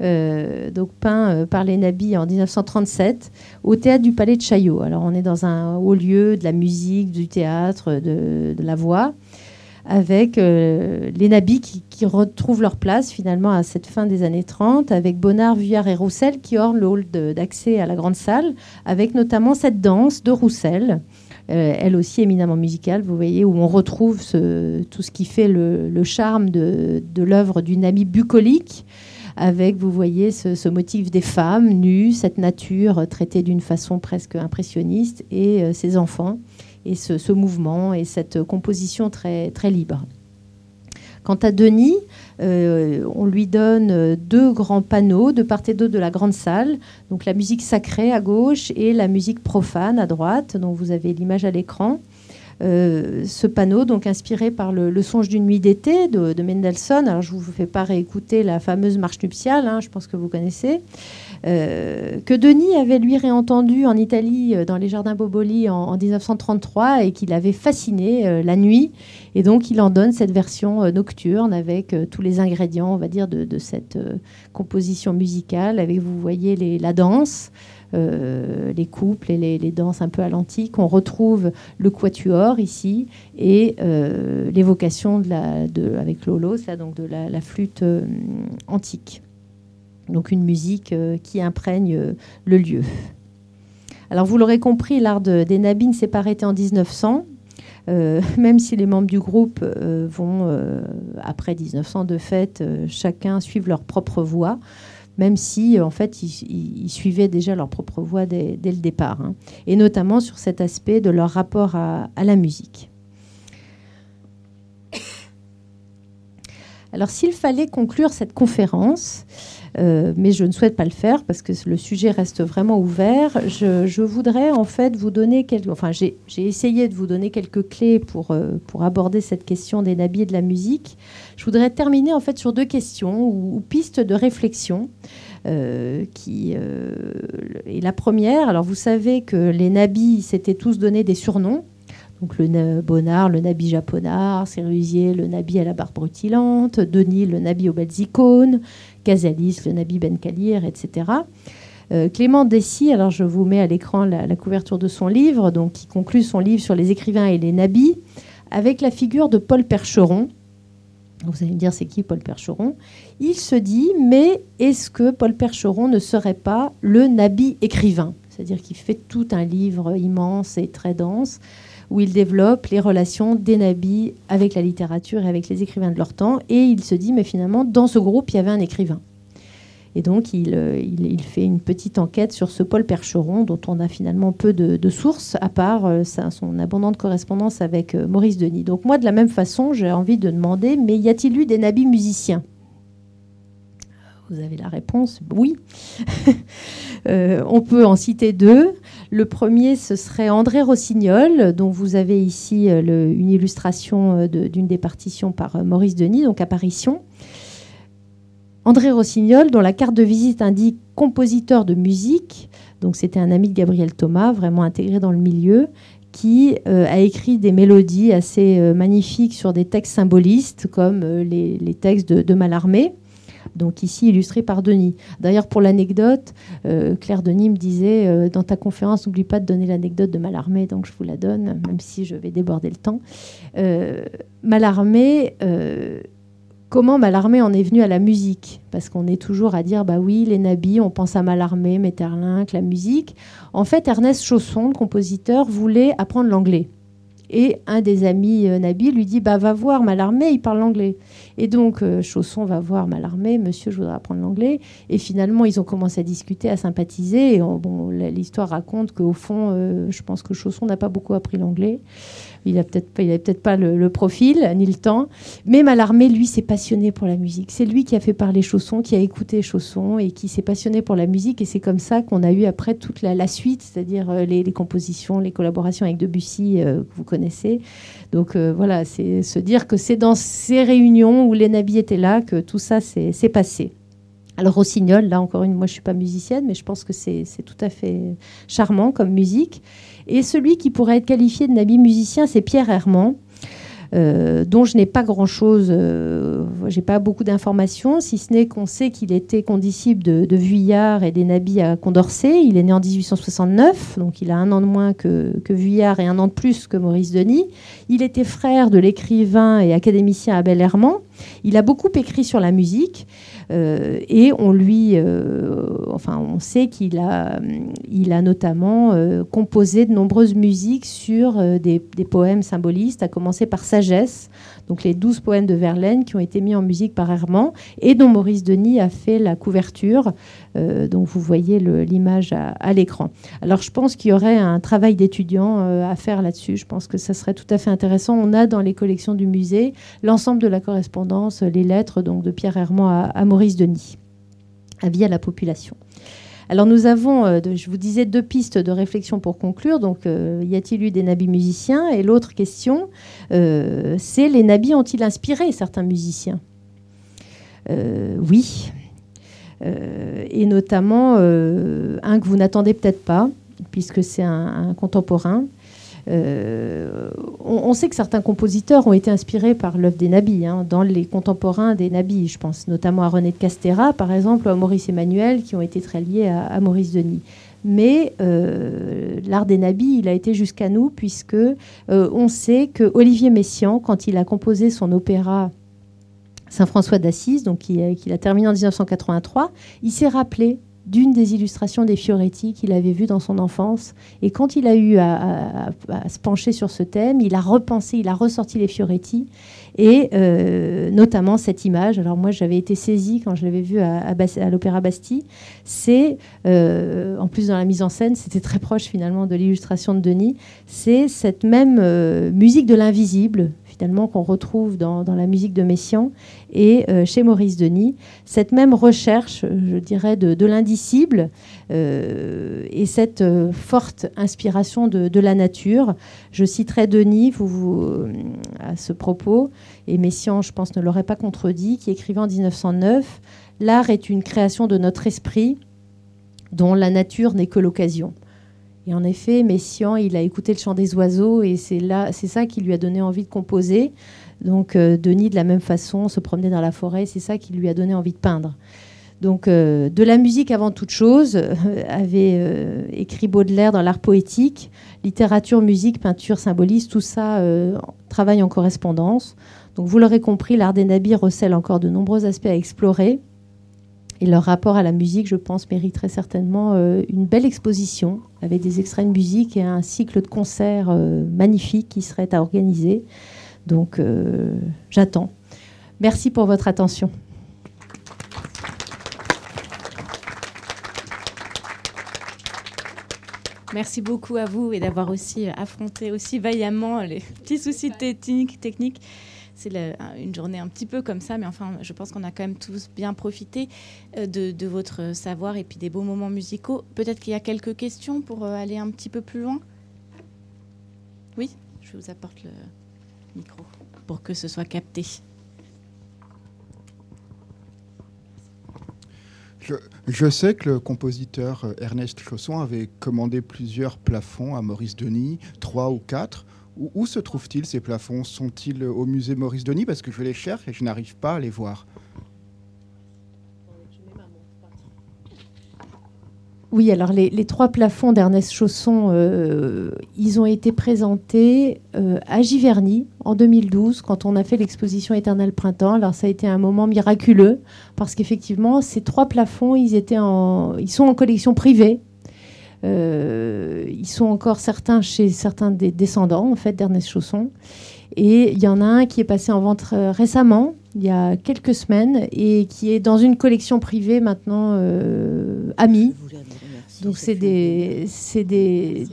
donc peint par les nabis en 1937 au théâtre du Palais de Chaillot. Alors on est dans un haut lieu de la musique, du théâtre, de la voix avec euh, les nabis qui, retrouvent leur place finalement à cette fin des années 30, avec Bonnard, Vuillard et Roussel qui ornent le hall d'accès à la grande salle, avec notamment cette danse de Roussel, euh, elle aussi éminemment musicale, vous voyez, où on retrouve tout ce qui fait le, charme de, l'œuvre du nabi bucolique avec, vous voyez, ce, motif des femmes nues, cette nature traitée d'une façon presque impressionniste, et euh, ces enfants et ce, mouvement et cette composition très, très libre. Quant à Denis, euh, on lui donne deux grands panneaux de part et d'autre de la grande salle, donc la musique sacrée à gauche et la musique profane à droite, dont vous avez l'image à l'écran. Euh, ce panneau, donc inspiré par le, songe d'une nuit d'été de, Mendelssohn. Alors je ne vous fais pas réécouter la fameuse marche nuptiale, hein, je pense que vous connaissez. Euh, que Denis avait lui réentendu en Italie euh, dans les jardins Boboli en, 1933 et qu'il avait fasciné euh, la nuit. Et donc il en donne cette version nocturne avec tous les ingrédients, on va dire, de, cette composition musicale. Avec, vous voyez, les, la danse. les couples et les, danses un peu à l'antique. On retrouve le quatuor ici et l'évocation de la, de, avec Lolo, ça, donc de la, flûte antique. Donc une musique qui imprègne le lieu. Alors vous l'aurez compris, l'art des Nabis ne s'est pas arrêté en 1900. [LAUGHS] même si les membres du groupe vont, après 1900 de fait, chacun suivre leur propre voie même si en fait ils, suivaient déjà leur propre voie dès, le départ, hein. et notamment sur cet aspect de leur rapport à, la musique. Alors s'il fallait conclure cette conférence, euh, mais je ne souhaite pas le faire parce que le sujet reste vraiment ouvert. Je, voudrais en fait vous donner quelques. Enfin, j'ai essayé de vous donner quelques clés pour, euh, pour aborder cette question des nabis et de la musique. Je voudrais terminer en fait sur deux questions ou, pistes de réflexion. Euh, est la première. Alors vous savez que les nabis s'étaient tous donné des surnoms. Donc le Bonnard, le Nabi japonard, Sérusier, le Nabi à la barbe rutilante, Denis, le Nabi aux belles icônes, Casalis, le Nabi Ben Kalir, etc. Euh, Clément Dessy, alors je vous mets à l'écran la, couverture de son livre, donc qui conclut son livre sur les écrivains et les nabis, avec la figure de Paul Percheron. Vous allez me dire, c'est qui Paul Percheron? Il se dit, mais est-ce que Paul Percheron ne serait pas le nabi écrivain? C'est-à-dire qu'il fait tout un livre immense et très dense où il développe les relations des nabis avec la littérature et avec les écrivains de leur temps. Et il se dit, mais finalement, dans ce groupe, il y avait un écrivain. Et donc, il, euh, fait une petite enquête sur ce Paul Percheron, dont on a finalement peu de, sources, à part euh, son abondante correspondance avec euh, Maurice Denis. Donc, moi, de la même façon, j'ai envie de demander, mais y a-t-il eu des nabis musiciens? Vous avez la réponse, oui. [LAUGHS] on peut en citer deux. Le premier, ce serait André Rossignol, dont vous avez ici euh, une illustration euh, d'une des partitions par euh, Maurice Denis, donc apparition. André Rossignol, dont la carte de visite indique compositeur de musique, donc c'était un ami de Gabriel Thomas, vraiment intégré dans le milieu, qui a écrit des mélodies assez magnifiques sur des textes symbolistes comme les, textes de, de Mallarmé donc ici illustré par Denis. D'ailleurs, pour l'anecdote, euh, Claire Denis me disait euh, dans ta conférence, n'oublie pas de donner l'anecdote de Malarmé, donc je vous la donne, même si je vais déborder le temps. Euh, Malarmé, comment Malarmé en est venu à la musique? Parce qu'on est toujours à dire, bah oui, les nabis, on pense à Malarmé, Metterlinck, la musique. En fait, Ernest Chausson, le compositeur, voulait apprendre l'anglais. Et un des amis Nabi lui dit bah, Va voir Malarmé, il parle l'anglais. Et donc, euh, Chausson va voir Malarmé, monsieur, je voudrais apprendre l'anglais. Et finalement, ils ont commencé à discuter, à sympathiser. L'histoire raconte qu'au fond, euh, je pense que Chausson n'a pas beaucoup appris l'anglais. Il n'avait peut-être pas, peut pas le, profil ni le temps. Mais Malarmé, lui, s'est passionné pour la musique. C'est lui qui a fait parler Chausson, qui a écouté Chausson et qui s'est passionné pour la musique. Et c'est comme ça qu'on a eu après toute la, suite, c'est-à-dire euh, les, compositions, les collaborations avec Debussy que vous connaissez. Donc voilà, c'est se dire que c'est dans ces réunions où les nabis étaient là que tout ça s'est passé. Alors Rossignol, là encore une, moi je suis pas musicienne, mais je pense que c'est tout à fait charmant comme musique. Et celui qui pourrait être qualifié de nabi musicien, c'est Pierre Herman, euh, dont je n'ai pas grand-chose, euh, j'ai pas beaucoup d'informations, si ce n'est qu'on sait qu'il était condisciple de, Vuillard et des nabis à Condorcet. Il est né en 1869, donc il a un an de moins que, que Vuillard et un an de plus que Maurice Denis. Il était frère de l'écrivain et académicien Abel Herman. Il a beaucoup écrit sur la musique. Euh, et on lui, euh, enfin, on sait qu'il a, il a notamment euh, composé de nombreuses musiques sur des, des, poèmes symbolistes, à commencer par Sagesse, donc les douze poèmes de Verlaine qui ont été mis en musique par Herman et dont Maurice Denis a fait la couverture. Euh, donc vous voyez l'image à, l'écran. Alors je pense qu'il y aurait un travail d'étudiant euh, à faire là-dessus. Je pense que ça serait tout à fait intéressant. On a dans les collections du musée l'ensemble de la correspondance, les lettres donc de Pierre Herman à, Maurice Denis, avis à la population. Alors nous avons, euh, je vous disais, deux pistes de réflexion pour conclure. Donc y a-t-il eu des nabis musiciens? Et l'autre question, c'est les nabis ont-ils inspiré certains musiciens? Oui, euh, et notamment euh, un que vous n'attendez peut-être pas, puisque c'est un, contemporain. Euh, on, sait que certains compositeurs ont été inspirés par l'œuvre des Nabis, hein, dans les contemporains des Nabis. Je pense notamment à René de Castera, par exemple, ou à Maurice Emmanuel, qui ont été très liés à, Maurice Denis. mais l'art des nabis, il a été jusqu'à nous, puisque on sait que Olivier Messiaen, quand il a composé son opéra Saint-François d'Assise, donc qu'il a terminé en 1983, il s'est rappelé d'une des illustrations des Fioretti qu'il avait vues dans son enfance. Et quand il a eu à, se pencher sur ce thème, il a repensé, il a ressorti les Fioretti, et euh, notamment cette image. Alors moi, j'avais été saisie quand je l'avais vue à, l'Opéra Bastille. C'est, euh, en plus dans la mise en scène, c'était très proche finalement de l'illustration de Denis. C'est cette même euh, musique de l'invisible, qu'on retrouve dans, la musique de Messiaen et euh, chez Maurice Denis. Cette même recherche, je dirais, de, l'indicible euh, et cette euh, forte inspiration de, la nature. Je citerai Denis vous, à ce propos, et Messiaen, je pense, ne l'aurait pas contredit, qui écrivait en 1909 L'art est une création de notre esprit dont la nature n'est que l'occasion. Et en effet, Messiaen, il a écouté le chant des oiseaux et c'est là, c'est ça qui lui a donné envie de composer. Donc euh, Denis, de la même façon, se promenait dans la forêt, c'est ça qui lui a donné envie de peindre. Donc euh, de la musique avant toute chose, euh, avait écrit Baudelaire dans l'art poétique, littérature, musique, peinture, symbolisme, tout ça travaille en correspondance. Donc vous l'aurez compris, l'art des nabis recèle encore de nombreux aspects à explorer. Et leur rapport à la musique, je pense, mériterait certainement euh, une belle exposition avec des extraits de musique et un cycle de concerts euh, magnifique qui serait à organiser. Donc, euh, j'attends. Merci pour votre attention. Merci beaucoup à vous et d'avoir aussi affronté aussi vaillamment les petits soucis techniques. techniques c'est une journée un petit peu comme ça, mais enfin, je pense qu'on a quand même tous bien profité euh, de, votre savoir et puis des beaux moments musicaux. Peut-être qu'il y a quelques questions pour euh, aller un petit peu plus loin? Oui, je vous apporte le micro pour que ce soit capté. Je, sais que le compositeur euh, Ernest Chausson avait commandé plusieurs plafonds à Maurice Denis, trois ou quatre. Où, se trouvent-ils ces plafonds? Sont-ils au musée Maurice Denis? Parce que je les cherche et je n'arrive pas à les voir. Oui, alors les, trois plafonds d'Ernest Chausson, euh, ils ont été présentés euh, à Giverny en 2012 quand on a fait l'exposition Éternel Printemps. Alors ça a été un moment miraculeux parce qu'effectivement, ces trois plafonds, ils, étaient en, ils sont en collection privée ils sont encore certains chez certains des descendants en fait d'Ernest Chausson. Et il y en a un qui est passé en vente euh, récemment, il y a quelques semaines, et qui est dans une collection privée maintenant euh, Ami. Donc c'est des, des,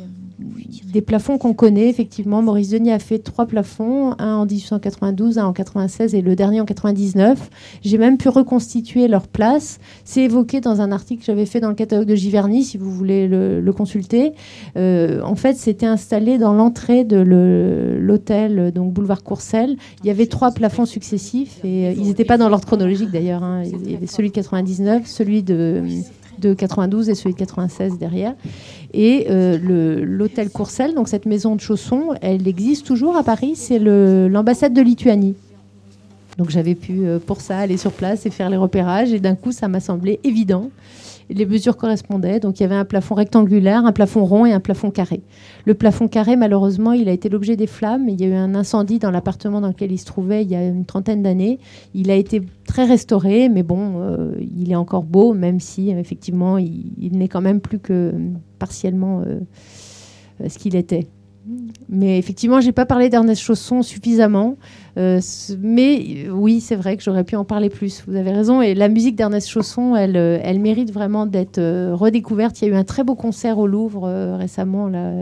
des plafonds qu'on connaît, effectivement. Maurice Denis a fait trois plafonds, un en 1892, un en 96 et le dernier en 99. J'ai même pu reconstituer leur place. C'est évoqué dans un article que j'avais fait dans le catalogue de Giverny, si vous voulez le, consulter. Euh, en fait, c'était installé dans l'entrée de l'hôtel, donc boulevard Courcelles. Il y avait trois plafonds successifs et euh, ils n'étaient pas dans l'ordre chronologique d'ailleurs. Hein. Il y avait celui de 99, celui de de 92 et celui de 96 derrière. Et euh, l'hôtel Courcelles, donc cette maison de chaussons, elle existe toujours à Paris. C'est l'ambassade de Lituanie. Donc j'avais pu euh, pour ça aller sur place et faire les repérages. Et d'un coup, ça m'a semblé évident les mesures correspondaient. Donc il y avait un plafond rectangulaire, un plafond rond et un plafond carré. Le plafond carré, malheureusement, il a été l'objet des flammes. Il y a eu un incendie dans l'appartement dans lequel il se trouvait il y a une trentaine d'années. Il a été très restauré, mais bon, euh, il est encore beau, même si effectivement, il, n'est quand même plus que partiellement euh, ce qu'il était. Mais effectivement, j'ai pas parlé d'Ernest Chausson suffisamment. Euh, mais oui, c'est vrai que j'aurais pu en parler plus. Vous avez raison. Et la musique d'Ernest Chausson, elle, euh, elle mérite vraiment d'être euh, redécouverte. Il y a eu un très beau concert au Louvre récemment, là,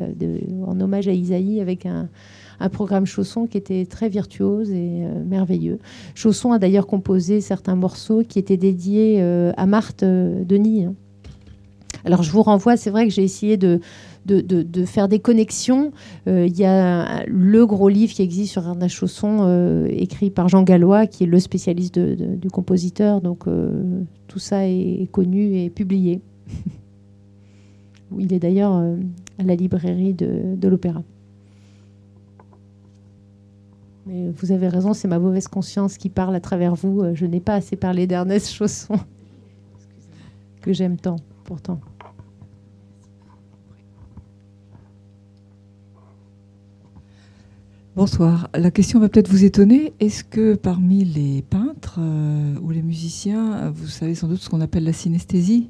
en hommage à Isaïe, avec un, programme Chausson qui était très virtuose et merveilleux. Chausson a d'ailleurs composé certains morceaux qui étaient dédiés à Marthe Denis. Hein. Alors je vous renvoie, c'est vrai que j'ai essayé de de, faire des connexions. Euh, il y a le gros livre qui existe sur Ernest Chausson, euh, écrit par Jean Gallois, qui est le spécialiste du compositeur. Donc euh, tout ça est, connu et publié. [LAUGHS] Il est d'ailleurs à la librairie de, de l'Opéra. Mais vous avez raison, c'est ma mauvaise conscience qui parle à travers vous. Je n'ai pas assez parlé d'Ernest Chausson, [LAUGHS] que j'aime tant, pourtant. Bonsoir. La question va peut-être vous étonner. Est-ce que parmi les peintres euh, ou les musiciens, vous savez sans doute ce qu'on appelle la synesthésie?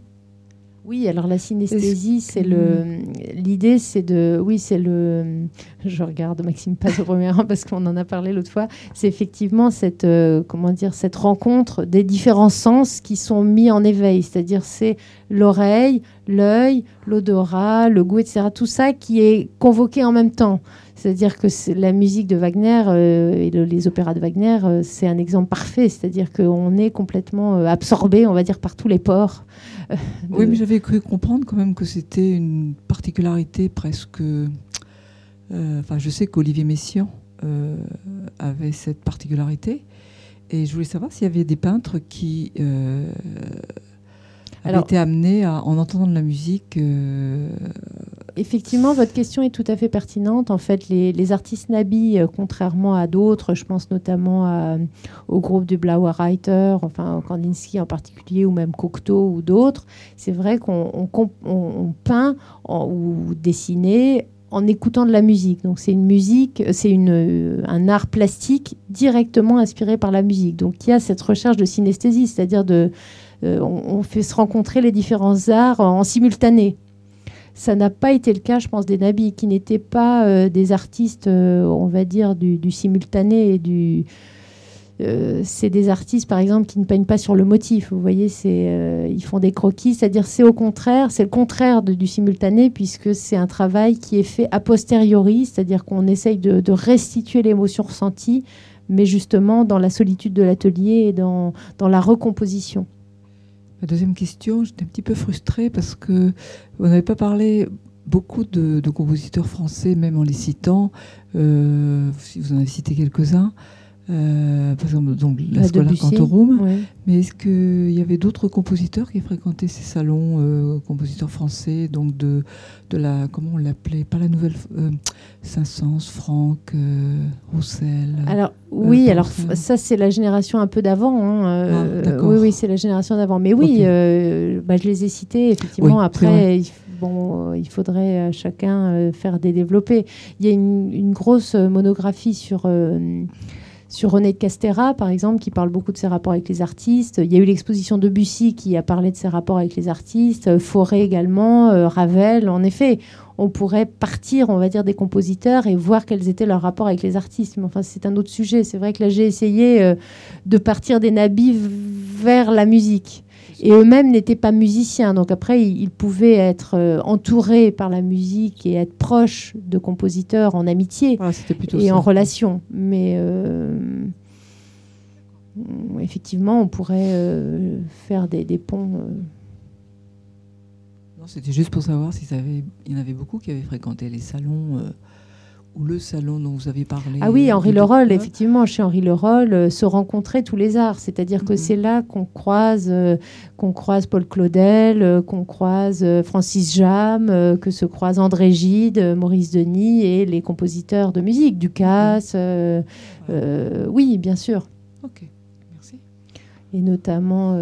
Oui, alors la synesthésie, c'est le. L'idée, c'est de. Oui, c'est le. Je regarde Maxime pas au premier rang parce qu'on en a parlé l'autre fois. C'est effectivement cette euh, comment dire cette rencontre des différents sens qui sont mis en éveil. C'est-à-dire c'est l'oreille, l'œil, l'odorat, le goût, etc. Tout ça qui est convoqué en même temps. C'est-à-dire que la musique de Wagner euh, et les opéras de Wagner, euh, c'est un exemple parfait. C'est-à-dire qu'on est complètement euh, absorbé, on va dire, par tous les ports. Oui, mais j'avais cru comprendre quand même que c'était une particularité presque. Enfin, je sais qu'Olivier Messiaen avait cette particularité. Et je voulais savoir s'il y avait des peintres qui avaient été amenés en entendant de la musique effectivement, votre question est tout à fait pertinente. En fait, les, artistes Nabi, euh, contrairement à d'autres, je pense notamment au groupe du Blauer Reiter, enfin Kandinsky en particulier, ou même Cocteau ou d'autres, c'est vrai qu'on peint ou dessine en écoutant de la musique. Donc c'est une musique, c'est euh, un art plastique directement inspiré par la musique. Donc il y a cette recherche de synesthésie, c'est-à-dire de, euh, on, fait se rencontrer les différents arts en simultané. Ça n'a pas été le cas, je pense, des Nabis, qui n'étaient pas euh, des artistes, euh, on va dire, du, simultané et du. C'est des artistes, par exemple, qui ne peignent pas sur le motif. Vous voyez, c'est, ils font des croquis, c'est-à-dire c'est au contraire, c'est le contraire du simultané, puisque c'est un travail qui est fait a posteriori, c'est-à-dire qu'on essaye de, restituer l'émotion ressentie, mais justement dans la solitude de l'atelier et dans la recomposition. La deuxième question, j'étais un petit peu frustrée parce que vous n'avez pas parlé beaucoup de, compositeurs français, même en les citant. Euh, vous en avez cité quelques-uns. Euh, par exemple, donc la Scola Cantorum. Mais est-ce qu'il y avait d'autres compositeurs qui fréquentaient ces salons, euh, compositeurs français, donc de, de la, comment on l'appelait, pas la nouvelle, euh, Saint-Saëns, Franck, Roussel Alors, oui, alors ça, c'est la génération un peu d'avant. Hein, ah, oui, oui, c'est la génération d'avant. Mais oui, bah, je les ai cités, effectivement. Après, bon, il faudrait chacun faire des développés. Il y a une, une grosse monographie sur sur René de Castera, par exemple, qui parle beaucoup de ses rapports avec les artistes. Il y a eu l'exposition de Bussy qui a parlé de ses rapports avec les artistes. Euh, Forêt également, euh, Ravel. En effet, on pourrait partir, on va dire, des compositeurs et voir quels étaient leurs rapports avec les artistes. Mais enfin, c'est un autre sujet. C'est vrai que là, j'ai essayé euh, de partir des nabis vers la musique. Et eux-mêmes n'étaient pas musiciens. Donc après, ils, pouvaient être euh, entourés par la musique et être proches de compositeurs en amitié ah, et en relation. Mais euh, effectivement, on pourrait euh, faire des, ponts. C'était juste pour savoir s'il y en avait beaucoup qui avaient fréquenté les salons ou le salon dont vous avez parlé. Ah oui, Henri Leroll, effectivement, chez Henri Leroll, euh, se rencontraient tous les arts. C'est-à-dire que mhm. c'est là qu'on croise, euh, qu'on croise Paul Claudel, euh, qu'on croise Francis Jam, que se croisent André Gide, Maurice Denis et les compositeurs de musique, Ducasse. Mhm. oui, bien sûr. Ok, merci. Et notamment.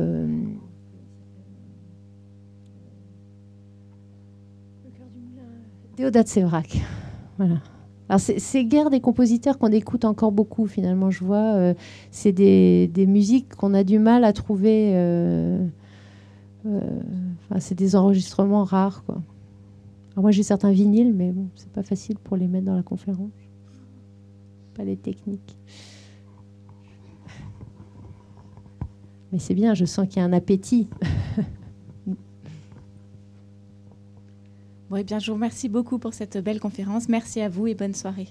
Déodat Sévrac. Voilà. Alors c'est guère des compositeurs qu'on écoute encore beaucoup finalement. Je vois, euh, c'est des, musiques qu'on a du mal à trouver. Euh, euh, c'est des enregistrements rares quoi. moi j'ai certains vinyles, mais bon, c'est pas facile pour les mettre dans la conférence. Pas les techniques. Mais c'est bien, je sens qu'il y a un appétit. [LAUGHS] Bon, eh bien, je vous remercie beaucoup pour cette belle conférence. Merci à vous et bonne soirée.